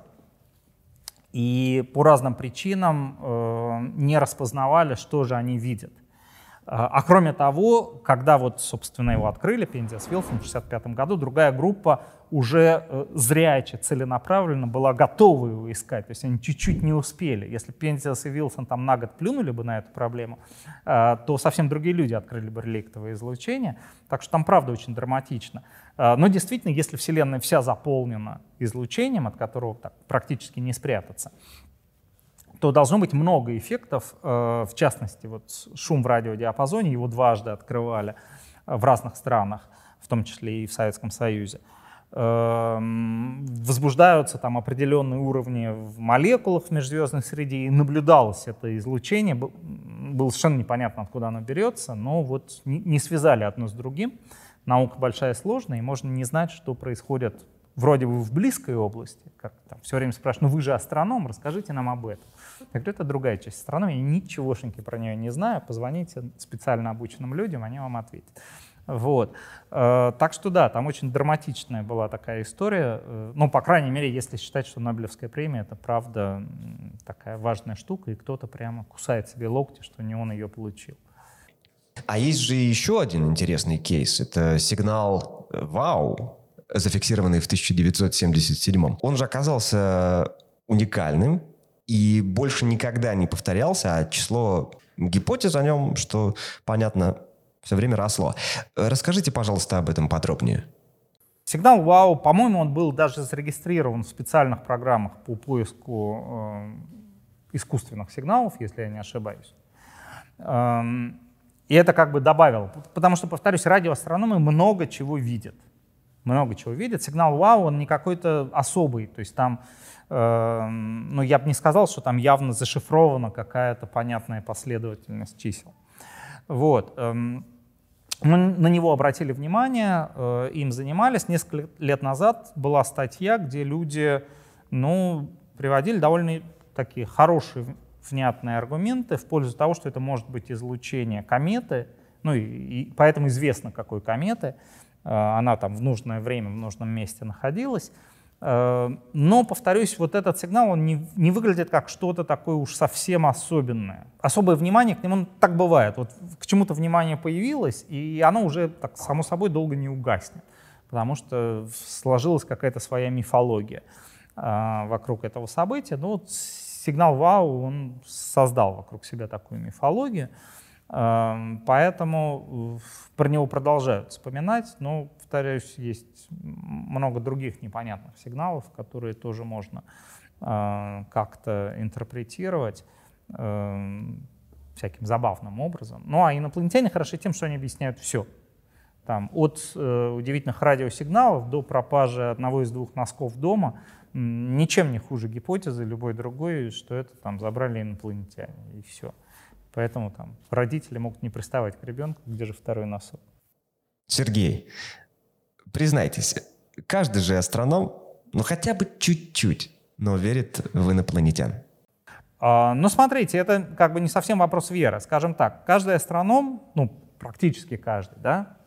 и по разным причинам э, не распознавали, что же они видят. А, а кроме того, когда вот, собственно, его открыли, Пендиас Вилсон в 1965 году, другая группа уже э, зряче, целенаправленно была готова его искать. То есть они чуть-чуть не успели. Если Пендиас и Вилсон там на год плюнули бы на эту проблему, э, то совсем другие люди открыли бы реликтовое излучение. Так что там правда очень драматично. Э, но действительно, если Вселенная вся заполнена излучением, от которого так, практически не спрятаться, то должно быть много эффектов. Э, в частности, вот шум в радиодиапазоне, его дважды открывали э, в разных странах, в том числе и в Советском Союзе. Эм, возбуждаются там определенные уровни в молекулах в межзвездной среде, и наблюдалось это излучение. Было совершенно непонятно, откуда оно берется, но вот не связали одно с другим. Наука большая и сложная, и можно не знать, что происходит вроде бы в близкой области, как там все время спрашивают, ну вы же астроном, расскажите нам об этом. Я говорю, это другая часть астрономии, я ничегошеньки про нее не знаю, позвоните специально обученным людям, они вам ответят. Вот. Э, так что да, там очень драматичная была такая история. Э, ну, по крайней мере, если считать, что Нобелевская премия — это правда такая важная штука, и кто-то прямо кусает себе локти, что не он ее получил. А есть же еще один интересный кейс. Это сигнал «Вау», зафиксированный в 1977 Он же оказался уникальным и больше никогда не повторялся, а число гипотез о нем, что понятно, все время росло. Расскажите, пожалуйста, об этом подробнее. Сигнал ВАУ, по-моему, он был даже зарегистрирован в специальных программах по поиску э, искусственных сигналов, если я не ошибаюсь. Эм, и это как бы добавил, потому что, повторюсь, радиоастрономы много чего видят. Много чего видят. Сигнал ВАУ, он не какой-то особый, то есть там, э, ну я бы не сказал, что там явно зашифрована какая-то понятная последовательность чисел. Вот. Эм, мы на него обратили внимание, э, им занимались. Несколько лет назад была статья, где люди ну, приводили довольно такие хорошие, внятные аргументы в пользу того, что это может быть излучение кометы, ну и, и поэтому известно, какой кометы. Э, она там в нужное время, в нужном месте находилась. Э, но, повторюсь, вот этот сигнал, он не, не выглядит как что-то такое уж совсем особенное. Особое внимание к нему, ну, так бывает. Вот к чему-то внимание появилось, и оно уже, так само собой, долго не угаснет. Потому что сложилась какая-то своя мифология э, вокруг этого события. Но вот сигнал ВАУ, он создал вокруг себя такую мифологию. Э, поэтому про него продолжают вспоминать, но повторяюсь, есть много других непонятных сигналов, которые тоже можно э, как-то интерпретировать э, всяким забавным образом. Ну а инопланетяне хороши тем, что они объясняют все. Там, от э, удивительных радиосигналов до пропажи одного из двух носков дома ничем не хуже гипотезы любой другой, что это там забрали инопланетяне и все. Поэтому там родители могут не приставать к ребенку, где же второй носок. Сергей, признайтесь, каждый же астроном, ну хотя бы чуть-чуть, но верит в инопланетян. А, ну, смотрите, это как бы не совсем вопрос веры. Скажем так, каждый астроном, ну, практически каждый, да,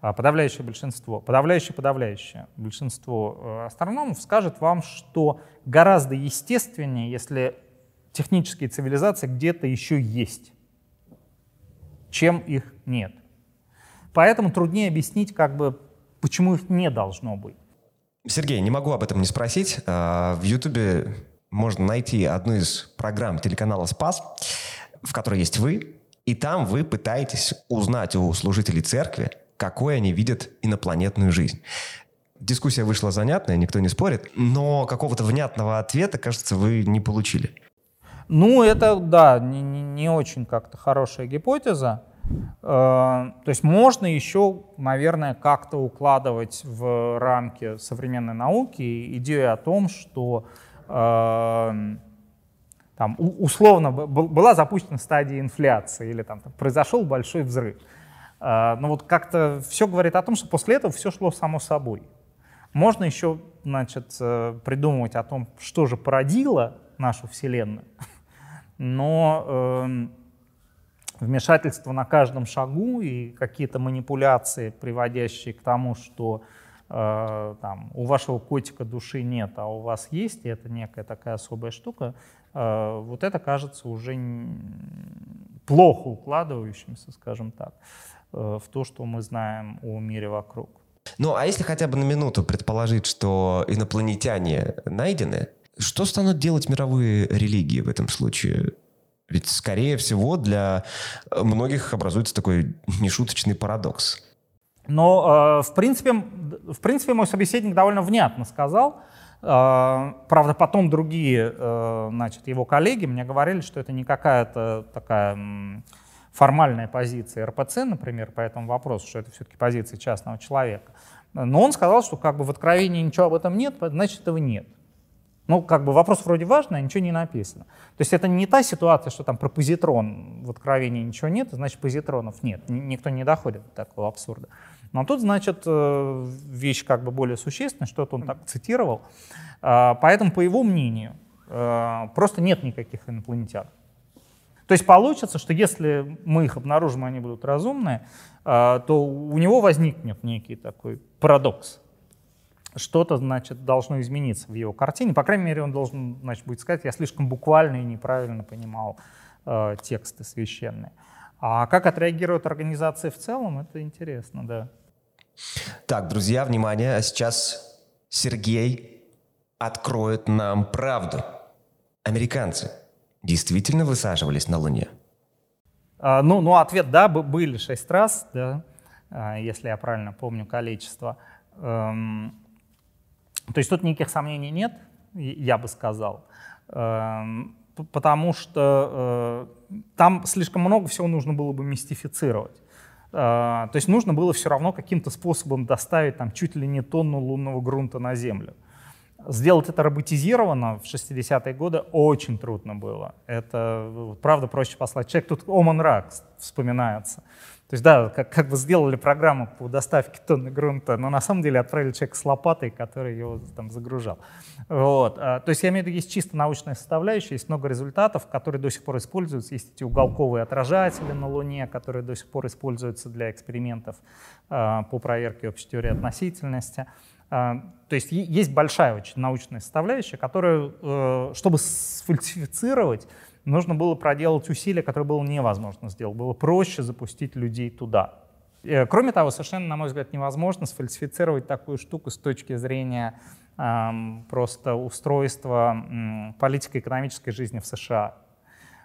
а, подавляющее большинство, подавляющее-подавляющее большинство э, астрономов скажет вам, что гораздо естественнее, если технические цивилизации где-то еще есть, чем их нет. Поэтому труднее объяснить, как бы, почему их не должно быть. Сергей, не могу об этом не спросить. А, в Ютубе можно найти одну из программ телеканала «Спас», в которой есть вы, и там вы пытаетесь узнать у служителей церкви, какой они видят инопланетную жизнь. Дискуссия вышла занятная, никто не спорит, но какого-то внятного ответа, кажется, вы не получили. Ну, это, да, не, не очень как-то хорошая гипотеза. Э, то есть можно еще, наверное, как-то укладывать в рамки современной науки идею о том, что э, там, условно была запущена стадия инфляции или там, произошел большой взрыв. Э, но вот как-то все говорит о том, что после этого все шло само собой. Можно еще значит, придумывать о том, что же породило нашу Вселенную, но эм, вмешательство на каждом шагу и какие-то манипуляции, приводящие к тому, что э, там, у вашего котика души нет, а у вас есть, и это некая такая особая штука, э, вот это кажется уже плохо укладывающимся, скажем так, э, в то, что мы знаем о мире вокруг. Ну, а если хотя бы на минуту предположить, что инопланетяне найдены, что станут делать мировые религии в этом случае? Ведь, скорее всего, для э, многих образуется такой нешуточный парадокс. Но, э, в, принципе, в принципе, мой собеседник довольно внятно сказал. Э, правда, потом другие значит, его коллеги мне говорили, что это не какая-то такая формальная позиция РПЦ, например, по этому вопросу, что это все-таки позиция частного человека. Но он сказал, что как бы в Откровении ничего об этом нет, значит, этого нет. Ну, как бы вопрос вроде важный, а ничего не написано. То есть это не та ситуация, что там про позитрон в Откровении ничего нет, значит позитронов нет. Никто не доходит до такого абсурда. Но тут, значит, э, вещь как бы более существенная, что-то он так цитировал. А, поэтому, по его мнению, э, просто нет никаких инопланетян. То есть получится, что если мы их обнаружим, они будут разумные, а, то у него возникнет некий такой парадокс. Что-то, значит, должно измениться в его картине. По крайней мере, он должен, значит, будет сказать, я слишком буквально и неправильно понимал э, тексты священные. А как отреагируют организации в целом, это интересно, да. Так, друзья, внимание, а сейчас Сергей откроет нам правду. Американцы действительно высаживались на Луне? А, ну, ну, ответ да, были шесть раз, да, а, если я правильно помню количество. Эм, то есть тут никаких сомнений нет, я бы сказал, эм, потому что э, там слишком много всего нужно было бы мистифицировать. Э, то есть нужно было все равно каким-то способом доставить там чуть ли не тонну лунного грунта на Землю. Сделать это роботизированно в 60-е годы очень трудно было. Это, правда, проще послать человек. Тут Оман Рак вспоминается. То есть, да, как, как бы сделали программу по доставке тонны грунта, но на самом деле отправили человека с лопатой, который его там загружал. Вот. А, то есть я имею в виду, есть чисто научная составляющая, есть много результатов, которые до сих пор используются. Есть эти уголковые отражатели на Луне, которые до сих пор используются для экспериментов а, по проверке общей теории относительности. А, то есть есть большая очень научная составляющая, которую, э, чтобы сфальсифицировать, нужно было проделать усилия, которые было невозможно сделать. Было проще запустить людей туда. Э, кроме того, совершенно, на мой взгляд, невозможно сфальсифицировать такую штуку с точки зрения эм, просто устройства эм, политико-экономической жизни в США.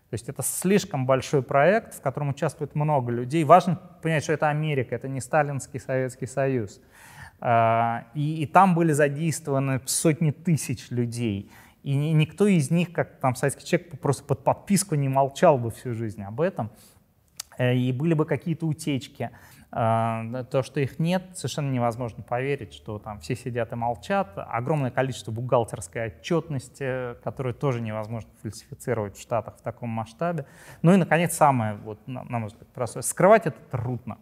То есть это слишком большой проект, в котором участвует много людей. Важно понять, что это Америка, это не Сталинский Советский Союз. Э, и, и там были задействованы сотни тысяч людей. И никто из них, как там советский человек, просто под подписку не молчал бы всю жизнь об этом. Э, и были бы какие-то утечки. Э, то, что их нет, совершенно невозможно поверить, что там все сидят и молчат. Огромное количество бухгалтерской отчетности, которую тоже невозможно фальсифицировать в Штатах в таком масштабе. Ну и, наконец, самое, вот, на мой взгляд, простое. Скрывать это трудно.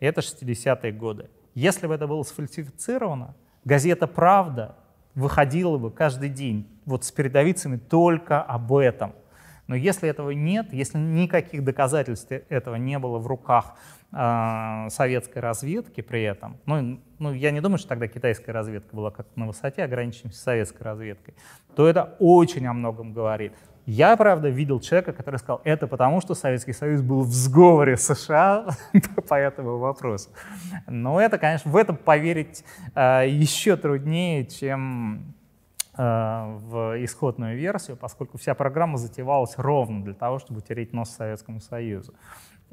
И это 60-е годы. Если бы это было сфальсифицировано, газета «Правда» выходила бы каждый день вот с передовицами только об этом. Но если этого нет, если никаких доказательств этого не было в руках э, советской разведки при этом, ну, ну, я не думаю, что тогда китайская разведка была как на высоте, ограничиваемся советской разведкой, то это очень о многом говорит. Я, правда, видел человека, который сказал, это потому, что Советский Союз был в сговоре с США по этому вопросу. Но это, конечно, в это поверить э, еще труднее, чем Э, в исходную версию, поскольку вся программа затевалась ровно для того, чтобы тереть нос Советскому Союзу.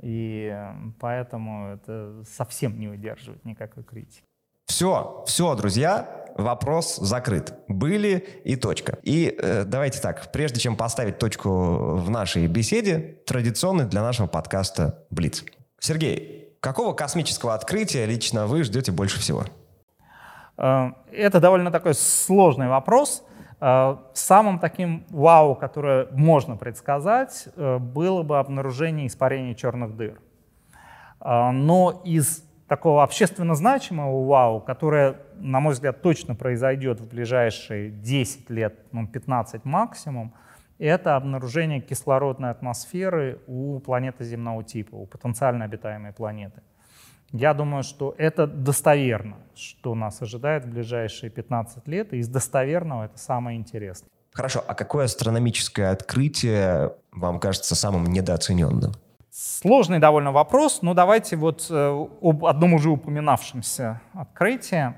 И поэтому это совсем не выдерживает никакой критики. Все, все, друзья, вопрос закрыт. Были и точка. И э, давайте так, прежде чем поставить точку в нашей беседе, традиционный для нашего подкаста Блиц. Сергей, какого космического открытия лично вы ждете больше всего? Э, это довольно такой сложный вопрос. Э, самым таким вау, которое можно предсказать, э, было бы обнаружение испарения черных дыр. Но из такого общественно значимого вау, которое, на мой взгляд, точно произойдет в ближайшие 10 лет, ну, 15 максимум, это обнаружение кислородной атмосферы у планеты земного типа, у потенциально обитаемой планеты. Я думаю, что это достоверно, что нас ожидает в ближайшие 15 лет, и из достоверного это самое интересное. Хорошо, а какое астрономическое открытие вам кажется самым недооцененным? Сложный довольно вопрос, но давайте вот э, об одном уже упоминавшемся открытии.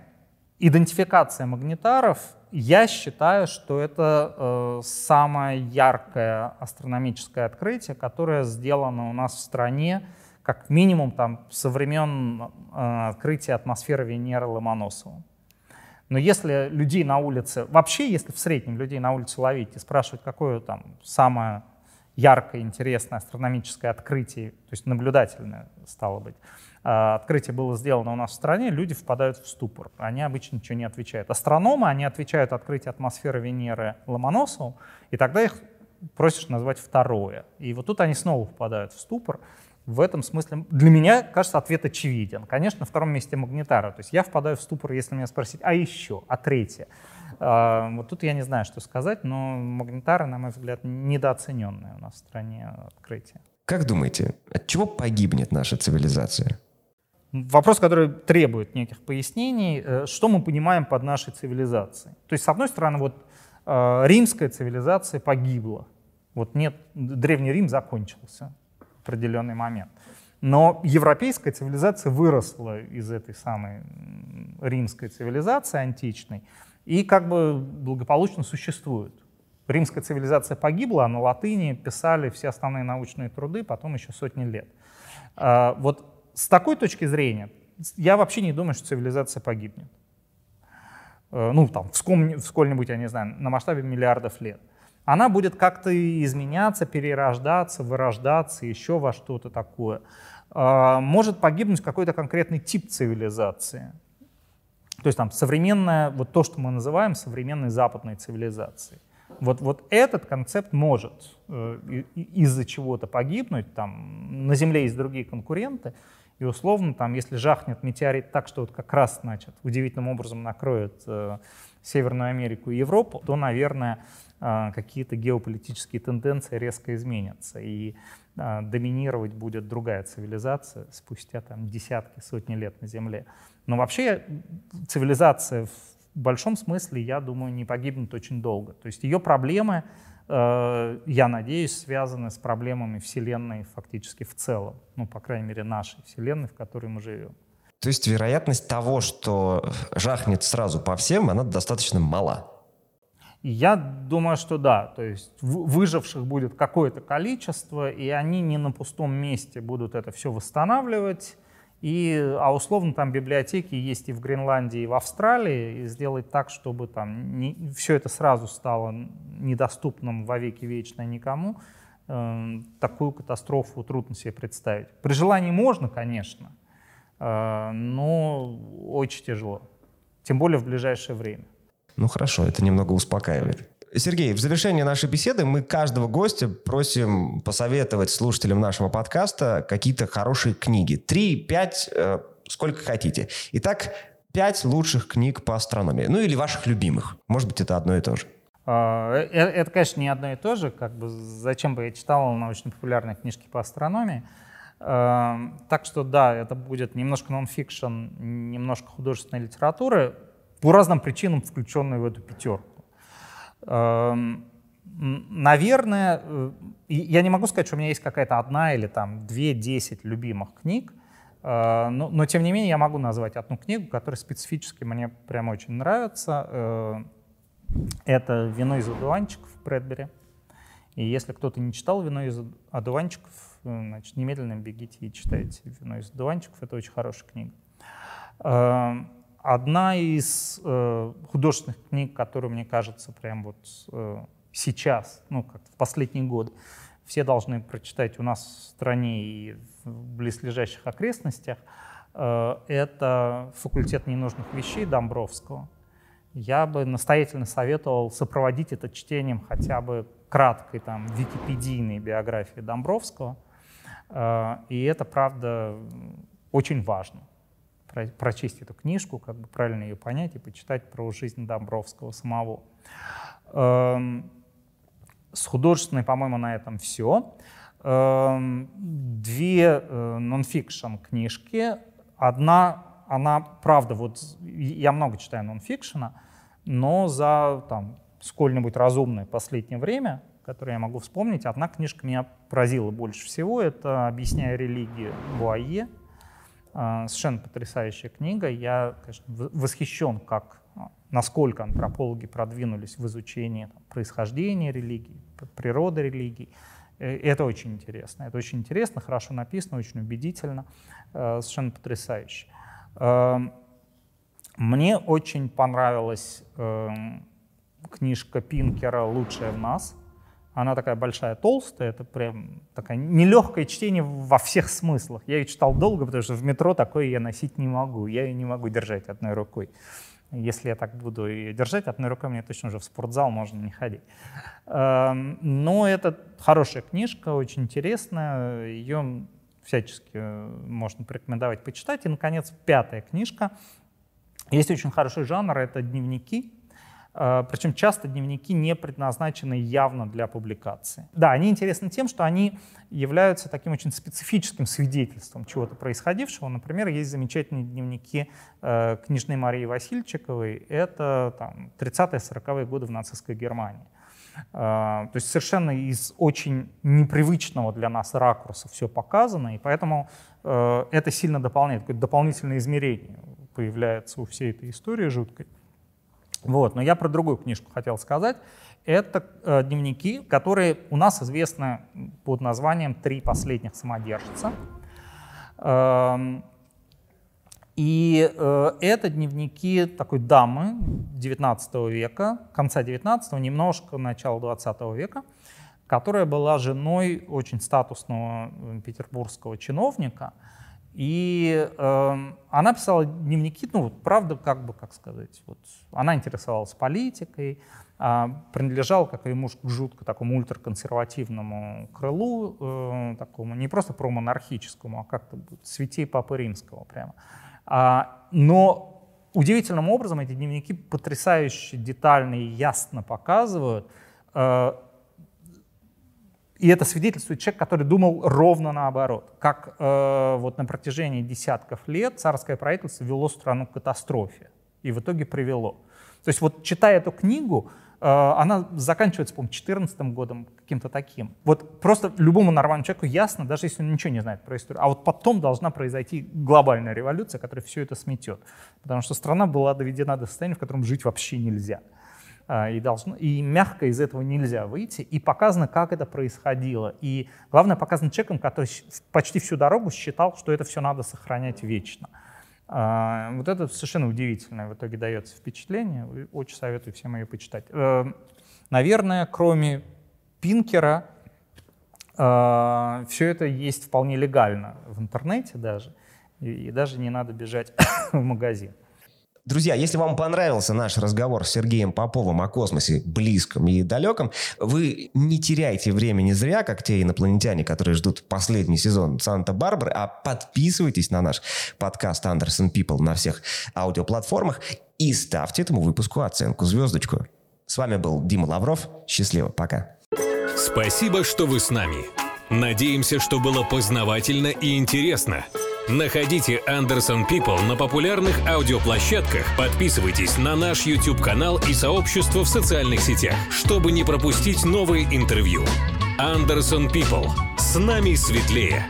Идентификация магнитаров. Я считаю, что это э, самое яркое астрономическое открытие, которое сделано у нас в стране как минимум там, со времен э, открытия атмосферы Венеры Ломоносовым. Но если людей на улице, вообще, если в среднем людей на улице ловить и спрашивать, какое там самое яркое, интересное астрономическое открытие, то есть наблюдательное стало быть, э, открытие было сделано у нас в стране, люди впадают в ступор. Они обычно ничего не отвечают. Астрономы, они отвечают открытие атмосферы Венеры Ломоносову, и тогда их просишь назвать второе. И вот тут они снова впадают в ступор в этом смысле для меня, кажется, ответ очевиден. Конечно, на втором месте магнитара. То есть я впадаю в ступор, если меня спросить, а еще, а третье. А, вот тут я не знаю, что сказать, но магнитары, на мой взгляд, недооцененные у нас в стране открытие. Как думаете, от чего погибнет наша цивилизация? Вопрос, который требует неких пояснений. Э, что мы понимаем под нашей цивилизацией? То есть, с одной стороны, вот э, римская цивилизация погибла. Вот нет, Древний Рим закончился в определенный момент. Но европейская цивилизация выросла из этой самой римской цивилизации античной и как бы благополучно существует. Римская цивилизация погибла, а на латыни писали все основные научные труды, потом еще сотни лет. А, вот с такой точки зрения я вообще не думаю, что цивилизация погибнет. Э, ну, там, в сколь-нибудь, я не знаю, на масштабе миллиардов лет. Она будет как-то изменяться, перерождаться, вырождаться, еще во что-то такое. А, может погибнуть какой-то конкретный тип цивилизации. То есть там современная, вот то, что мы называем современной западной цивилизацией. Вот, вот этот концепт может э, из-за чего-то погибнуть. Там, на Земле есть другие конкуренты, и условно, там, если жахнет метеорит так, что вот как раз значит, удивительным образом накроет э, Северную Америку и Европу, то, наверное, э, какие-то геополитические тенденции резко изменятся. И доминировать будет другая цивилизация спустя там, десятки, сотни лет на Земле. Но вообще цивилизация в в большом смысле, я думаю, не погибнет очень долго. То есть ее проблемы, э, я надеюсь, связаны с проблемами Вселенной фактически в целом. Ну, по крайней мере, нашей Вселенной, в которой мы живем. То есть вероятность того, что жахнет сразу по всем, она достаточно мала. Я думаю, что да. То есть выживших будет какое-то количество, и они не на пустом месте будут это все восстанавливать. И, а условно там библиотеки есть и в Гренландии, и в Австралии, и сделать так, чтобы там не, все это сразу стало недоступным во веки вечно никому, э, такую катастрофу трудно себе представить. При желании можно, конечно, э, но очень тяжело, тем более в ближайшее время. Ну хорошо, это немного успокаивает. Сергей, в завершении нашей беседы мы каждого гостя просим посоветовать слушателям нашего подкаста какие-то хорошие книги. Три, пять, э, сколько хотите. Итак, пять лучших книг по астрономии. Ну или ваших любимых. Может быть, это одно и то же. А, э, э, это, конечно, не одно и то же. Как бы, зачем бы я читал научно-популярные книжки по астрономии? А, так что да, это будет немножко нон-фикшн, немножко художественной литературы, по разным причинам включенной в эту пятерку. Эм, наверное, э, я не могу сказать, что у меня есть какая-то одна или там две-десять любимых книг, э, но, но тем не менее я могу назвать одну книгу, которая специфически мне прям очень нравится. Э, это «Вино из одуванчиков» Брэдбери. И если кто-то не читал «Вино из одуванчиков», значит, немедленно бегите и читайте «Вино из одуванчиков». Это очень хорошая книга. Одна из э, художественных книг, которую, мне кажется, прям вот э, сейчас, ну, как в последние годы, все должны прочитать у нас в стране и в близлежащих окрестностях, э, это «Факультет ненужных вещей» Домбровского. Я бы настоятельно советовал сопроводить это чтением хотя бы краткой там википедийной биографии Домбровского. Э, и это, правда, очень важно прочесть эту книжку, как бы правильно ее понять и почитать про жизнь Домбровского самого. Эм, с художественной, по-моему, на этом все. Эм, две э, нонфикшн книжки. Одна, она, правда, вот я много читаю нонфикшена, но за там, сколь-нибудь разумное последнее время, которое я могу вспомнить, одна книжка меня поразила больше всего. Это «Объясняя религию Буае», совершенно потрясающая книга. Я, конечно, восхищен, как, а, насколько антропологи продвинулись в изучении там, происхождения религии, природы религий. Э, это очень интересно. Это очень интересно, хорошо написано, очень убедительно, э, совершенно потрясающе. Эм, мне очень понравилась эм, книжка Пинкера «Лучшее в нас». Она такая большая, толстая, это прям такое нелегкое чтение во всех смыслах. Я ее читал долго, потому что в метро такое я носить не могу. Я ее не могу держать одной рукой. Если я так буду ее держать одной рукой, мне точно уже в спортзал можно не ходить. Эм, но это хорошая книжка, очень интересная. Ее всячески можно порекомендовать почитать. И, наконец, пятая книжка. Есть очень хороший жанр, это дневники. Э, Причем часто дневники не предназначены явно для публикации. Да, они интересны тем, что они являются таким очень специфическим свидетельством чего-то происходившего. Например, есть замечательные дневники э, княжны Марии Васильчиковой. Это там, 30-40-е годы в нацистской Германии. Э, то есть совершенно из очень непривычного для нас ракурса все показано, и поэтому э, это сильно дополняет, какое-то дополнительное измерение появляется у всей этой истории жуткой. Вот, но я про другую книжку хотел сказать. Это э, дневники, которые у нас известны под названием «Три последних самодержца». Эм, и э, это дневники такой дамы 19 века, конца 19 немножко начала 20 века, которая была женой очень статусного э, петербургского чиновника – и э, она писала дневники, ну, вот, правда, как бы, как сказать, вот, она интересовалась политикой, э, принадлежала, как и муж, к жутко такому ультраконсервативному крылу, э, такому не просто промонархическому, а как-то святей Папы Римского прямо. А, но удивительным образом эти дневники потрясающе детально и ясно показывают э, и это свидетельствует человек, который думал ровно наоборот. Как э, вот на протяжении десятков лет царское правительство вело страну к катастрофе. И в итоге привело. То есть вот читая эту книгу, э, она заканчивается, по-моему, 14 годом, каким-то таким. Вот просто любому нормальному человеку ясно, даже если он ничего не знает про историю. А вот потом должна произойти глобальная революция, которая все это сметет. Потому что страна была доведена до состояния, в котором жить вообще нельзя. А, и, должно, и мягко из этого нельзя выйти. И показано, как это происходило. И главное, показано человеком, который почти всю дорогу считал, что это все надо сохранять вечно. А, вот это совершенно удивительное в итоге дается впечатление. Очень советую всем ее почитать. Э, наверное, кроме Пинкера, э, все это есть вполне легально в интернете даже. И даже не надо бежать в магазин. Друзья, если вам понравился наш разговор с Сергеем Поповым о космосе близком и далеком, вы не теряйте времени зря, как те инопланетяне, которые ждут последний сезон Санта-Барбары, а подписывайтесь на наш подкаст Anderson People на всех аудиоплатформах и ставьте этому выпуску оценку звездочку. С вами был Дима Лавров. Счастливо. Пока. Спасибо, что вы с нами. Надеемся, что было познавательно и интересно. Находите Anderson People на популярных аудиоплощадках, подписывайтесь на наш YouTube-канал и сообщество в социальных сетях, чтобы не пропустить новые интервью. Anderson People. С нами светлее.